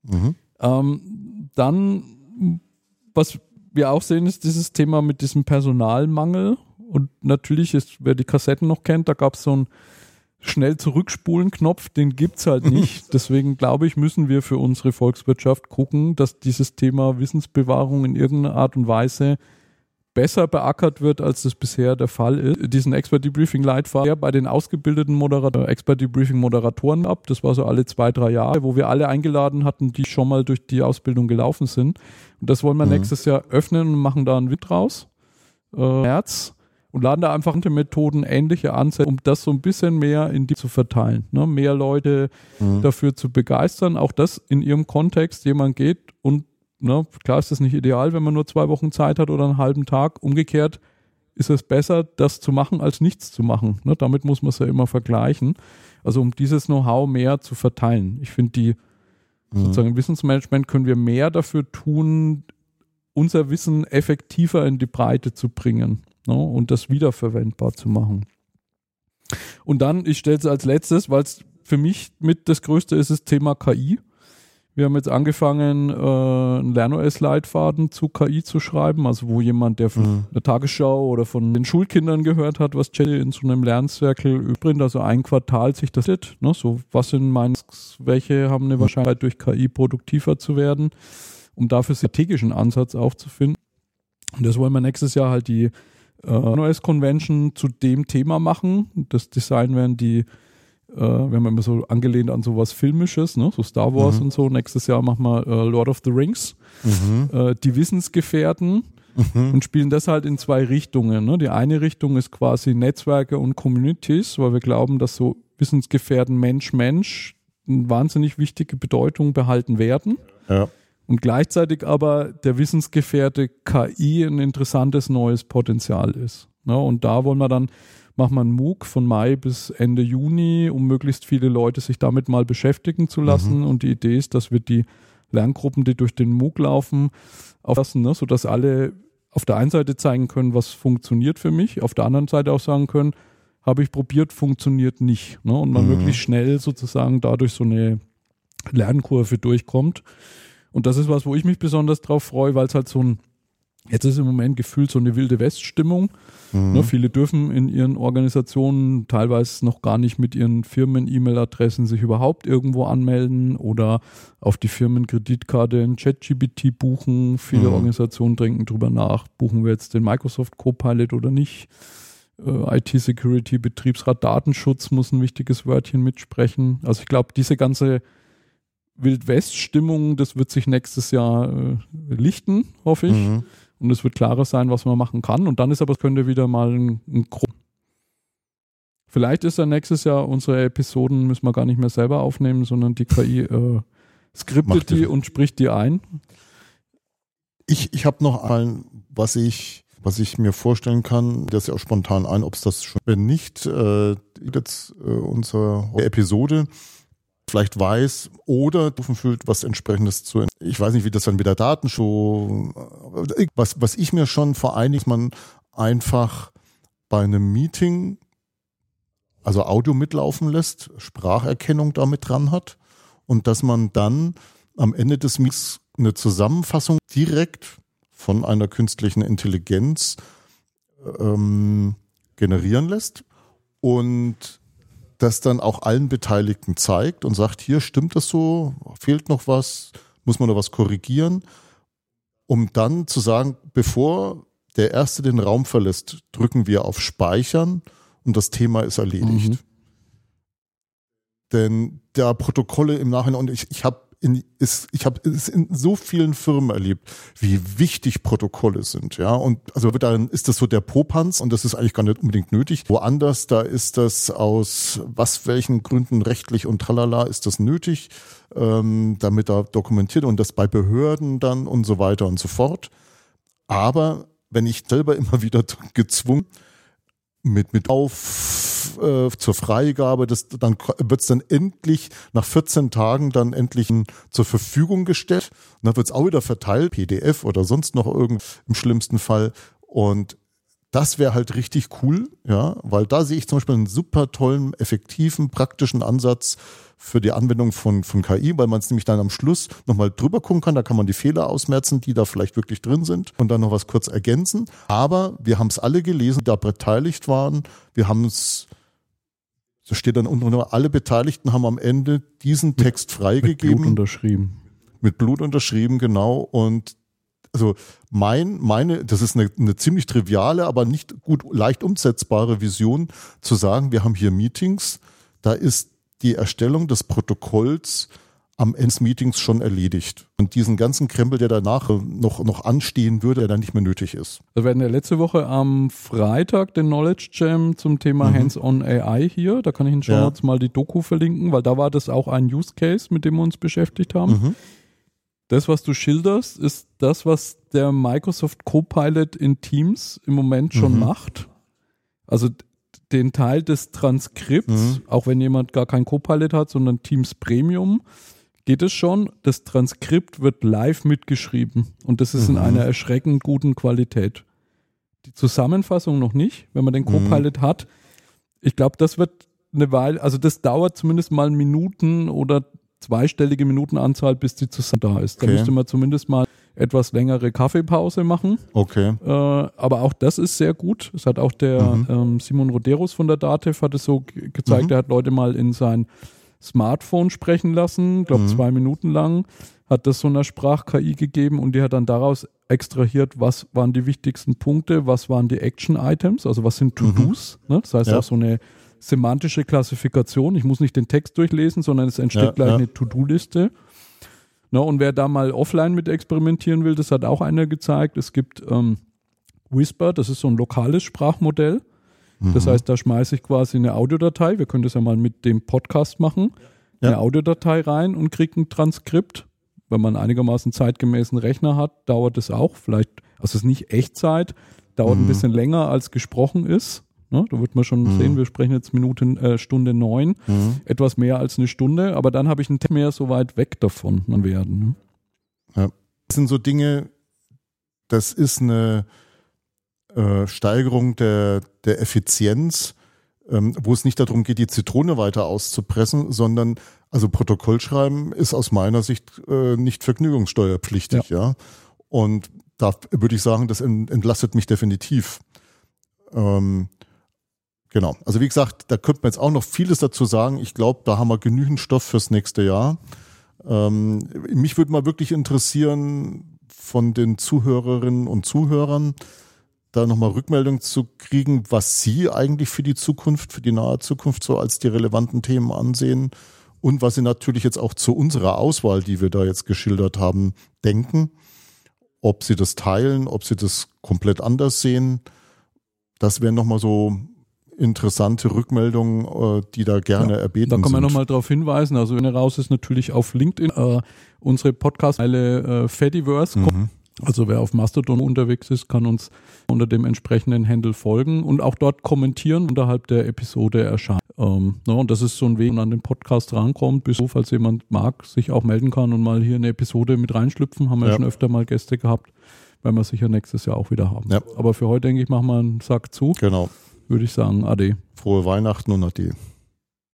Mhm. Ähm, dann, was wir auch sehen, ist dieses Thema mit diesem Personalmangel. Und natürlich ist, wer die Kassetten noch kennt, da gab es so einen schnell zurückspulen Knopf, den gibt es halt <laughs> nicht. Deswegen glaube ich, müssen wir für unsere Volkswirtschaft gucken, dass dieses Thema Wissensbewahrung in irgendeiner Art und Weise besser beackert wird, als das bisher der Fall ist. Diesen Expert Debriefing Leitfaden bei den ausgebildeten Moderator, Expert Debriefing Moderatoren ab. Das war so alle zwei, drei Jahre, wo wir alle eingeladen hatten, die schon mal durch die Ausbildung gelaufen sind. Und das wollen wir mhm. nächstes Jahr öffnen und machen da einen Wind raus. Äh, März. Und laden da einfach Methoden ähnliche Ansätze, um das so ein bisschen mehr in die zu verteilen. Ne? Mehr Leute mhm. dafür zu begeistern. Auch das in ihrem Kontext. Jemand geht und Ne? Klar ist das nicht ideal, wenn man nur zwei Wochen Zeit hat oder einen halben Tag. Umgekehrt ist es besser, das zu machen, als nichts zu machen. Ne? Damit muss man es ja immer vergleichen. Also um dieses Know-how mehr zu verteilen. Ich finde, die mhm. sozusagen im Wissensmanagement können wir mehr dafür tun, unser Wissen effektiver in die Breite zu bringen ne? und das wiederverwendbar zu machen. Und dann, ich stelle es als letztes, weil es für mich mit das Größte ist, das Thema KI Wir haben jetzt angefangen, äh, einen LernOS-Leitfaden zu KI zu schreiben, also wo jemand, der von mhm. der Tagesschau oder von den Schulkindern gehört hat, was Chat in so einem Lernzirkel übrigens, also ein Quartal sich das sieht, ne, so was sind meine, welche haben eine mhm. Wahrscheinlichkeit durch KI produktiver zu werden, um dafür strategischen Ansatz aufzufinden. Und das wollen wir nächstes Jahr halt die äh, LernOS Convention zu dem Thema machen. Das Design werden die äh, wir haben immer so angelehnt an sowas Filmisches, ne? so Star Wars mhm. und so. Nächstes Jahr machen wir äh, Lord of the Rings, mhm. äh, die Wissensgefährten mhm. und spielen das halt in zwei Richtungen. Ne? Die eine Richtung ist quasi Netzwerke und Communities, weil wir glauben, dass so Wissensgefährten Mensch-Mensch eine wahnsinnig wichtige Bedeutung behalten werden. Ja. Und gleichzeitig aber der Wissensgefährte KI ein interessantes neues Potenzial ist. Ne? Und da wollen wir dann machen wir einen MOOC von Mai bis Ende Juni, um möglichst viele Leute sich damit mal beschäftigen zu lassen. Mhm. Und die Idee ist, dass wir die Lerngruppen, die durch den MOOC laufen, auflassen, ne, sodass alle auf der einen Seite zeigen können, was funktioniert für mich, auf der anderen Seite auch sagen können, habe ich probiert, funktioniert nicht. Ne? Und man mhm. wirklich schnell sozusagen dadurch so eine Lernkurve durchkommt. Und das ist was, wo ich mich besonders drauf freue, weil es halt so ein Jetzt ist im Moment gefühlt so eine wilde Weststimmung. Mhm. Ne, viele dürfen in ihren Organisationen teilweise noch gar nicht mit ihren Firmen-E-Mail-Adressen sich überhaupt irgendwo anmelden oder auf die Firmenkreditkarte ein ChatGPT buchen. Viele mhm. Organisationen denken drüber nach, buchen wir jetzt den Microsoft Copilot oder nicht. Äh, IT-Security, Betriebsrat, Datenschutz muss ein wichtiges Wörtchen mitsprechen. Also ich glaube, diese ganze Wildwest-Stimmung, das wird sich nächstes Jahr äh, lichten, hoffe ich. Mhm und es wird klarer sein, was man machen kann. Und dann ist aber, könnte wieder mal ein, ein Vielleicht ist dann nächstes Jahr unsere Episoden, müssen wir gar nicht mehr selber aufnehmen, sondern die KI äh, skriptet die und spricht die ein. Ich, ich habe noch ein, was ich, was ich mir vorstellen kann, das ist ja auch spontan ein, ob es das schon, wenn nicht, äh, jetzt äh, unsere Episode vielleicht weiß oder fühlt, was entsprechendes zu. Ich weiß nicht, wie das dann mit der Datenshow, was, was ich mir schon vereinigt, man einfach bei einem Meeting, also Audio mitlaufen lässt, Spracherkennung damit dran hat und dass man dann am Ende des Meetings eine Zusammenfassung direkt von einer künstlichen Intelligenz ähm, generieren lässt und das dann auch allen Beteiligten zeigt und sagt, hier stimmt das so, fehlt noch was, muss man noch was korrigieren, um dann zu sagen, bevor der Erste den Raum verlässt, drücken wir auf Speichern und das Thema ist erledigt. Mhm. Denn der Protokolle im Nachhinein, und ich, ich habe in, ist, ich habe es in so vielen Firmen erlebt, wie wichtig Protokolle sind, ja. Und also dann ist das so der Popanz und das ist eigentlich gar nicht unbedingt nötig. Woanders, da ist das aus was welchen Gründen rechtlich und tralala ist das nötig, ähm, damit da dokumentiert und das bei Behörden dann und so weiter und so fort. Aber wenn ich selber <laughs> immer wieder gezwungen mit mit auf äh, zur Freigabe, das, dann wird es dann endlich nach 14 Tagen dann endlich zur Verfügung gestellt. Und dann wird es auch wieder verteilt, PDF oder sonst noch irgend im schlimmsten Fall. Und das wäre halt richtig cool, ja, weil da sehe ich zum Beispiel einen super tollen, effektiven, praktischen Ansatz für die Anwendung von, von KI, weil man es nämlich dann am Schluss nochmal drüber gucken kann. Da kann man die Fehler ausmerzen, die da vielleicht wirklich drin sind und dann noch was kurz ergänzen. Aber wir haben es alle gelesen, die da beteiligt waren. Wir haben es so steht dann unten nur, alle Beteiligten haben am Ende diesen Text freigegeben. Mit Blut unterschrieben. Mit Blut unterschrieben, genau. Und also mein, meine, das ist eine, eine ziemlich triviale, aber nicht gut, leicht umsetzbare Vision, zu sagen, wir haben hier Meetings, da ist die Erstellung des Protokolls am Ende des Meetings schon erledigt. Und diesen ganzen Krempel, der danach noch, noch anstehen würde, der dann nicht mehr nötig ist. Wir werden ja letzte Woche am Freitag den Knowledge Jam zum Thema mhm. Hands-on AI hier. Da kann ich Ihnen schon ja. mal die Doku verlinken, weil da war das auch ein Use Case, mit dem wir uns beschäftigt haben. Mhm. Das, was du schilderst, ist das, was der Microsoft Copilot in Teams im Moment schon mhm. macht. Also den Teil des Transkripts, mhm. auch wenn jemand gar kein Copilot hat, sondern Teams Premium, geht es schon. Das Transkript wird live mitgeschrieben und das ist mhm. in einer erschreckend guten Qualität. Die Zusammenfassung noch nicht, wenn man den mhm. Copilot hat. Ich glaube, das wird eine Weile, also das dauert zumindest mal Minuten oder zweistellige Minutenanzahl, bis die zusammen da ist. Da Okay. müsste man zumindest mal etwas längere Kaffeepause machen. Okay. Äh, aber auch das ist sehr gut. Es hat auch der Mhm. ähm, Simon Roderus von der DATEV hat es so ge- gezeigt. Mhm. Er hat Leute mal in sein Smartphone sprechen lassen, glaube Mhm. zwei Minuten lang, hat das so einer Sprach-KI gegeben und die hat dann daraus extrahiert, was waren die wichtigsten Punkte, was waren die Action-Items, also was sind To-Dos. Ne? Das heißt Mhm. Ja. auch so eine semantische Klassifikation. Ich muss nicht den Text durchlesen, sondern es entsteht Ja, gleich ja. eine To-Do-Liste. Na, und wer da mal offline mit experimentieren will, das hat auch einer gezeigt. Es gibt ähm, Whisper, das ist so ein lokales Sprachmodell. Das Mhm. heißt, da schmeiße ich quasi eine Audiodatei, wir können das ja mal mit dem Podcast machen, Ja. eine Audiodatei rein und kriege ein Transkript. Wenn man einigermaßen zeitgemäßen Rechner hat, dauert es auch, vielleicht, also es ist nicht Echtzeit, dauert ein Mhm. bisschen länger als gesprochen ist. Ne? Da wird man schon Mhm. sehen, wir sprechen jetzt Minuten, äh, Stunde neun, Mhm. etwas mehr als eine Stunde, aber dann habe ich einen Tick mehr so weit weg davon man werden. Ne? Das sind so Dinge, das ist eine äh, Steigerung der, der Effizienz, ähm, wo es nicht darum geht, die Zitrone weiter auszupressen, sondern also Protokollschreiben ist aus meiner Sicht äh, nicht vergnügungssteuerpflichtig, ja. Und da würde ich sagen, das ent- entlastet mich definitiv. Ähm, genau. Also wie gesagt, da könnte man jetzt auch noch vieles dazu sagen. Ich glaube, da haben wir genügend Stoff fürs nächste Jahr. Ähm, mich würde mal wirklich interessieren, von den Zuhörerinnen und Zuhörern da nochmal Rückmeldung zu kriegen, was Sie eigentlich für die Zukunft, für die nahe Zukunft so als die relevanten Themen ansehen und was Sie natürlich jetzt auch zu unserer Auswahl, die wir da jetzt geschildert haben, denken. Ob Sie das teilen, ob Sie das komplett anders sehen. Das wären nochmal so interessante Rückmeldungen, äh, die da gerne erbeten Da kann man nochmal darauf hinweisen, also wenn er raus ist, natürlich auf LinkedIn äh, unsere Podcast-Eile äh, Fediverse. Mhm. Also wer auf Mastodon unterwegs ist, kann uns unter dem entsprechenden Handle folgen und auch dort kommentieren unterhalb der Episode erscheint. Ähm, ne, und das ist so ein Weg, wo man an den Podcast rankommt, bis so, falls jemand mag, sich auch melden kann und mal hier eine Episode mit reinschlüpfen. Haben wir Ja. schon öfter mal Gäste gehabt, werden wir sicher nächstes Jahr auch wieder haben. Ja. Aber für heute denke ich, machen wir einen Sack zu, Genau. Würde ich sagen, Ade. Frohe Weihnachten und Ade.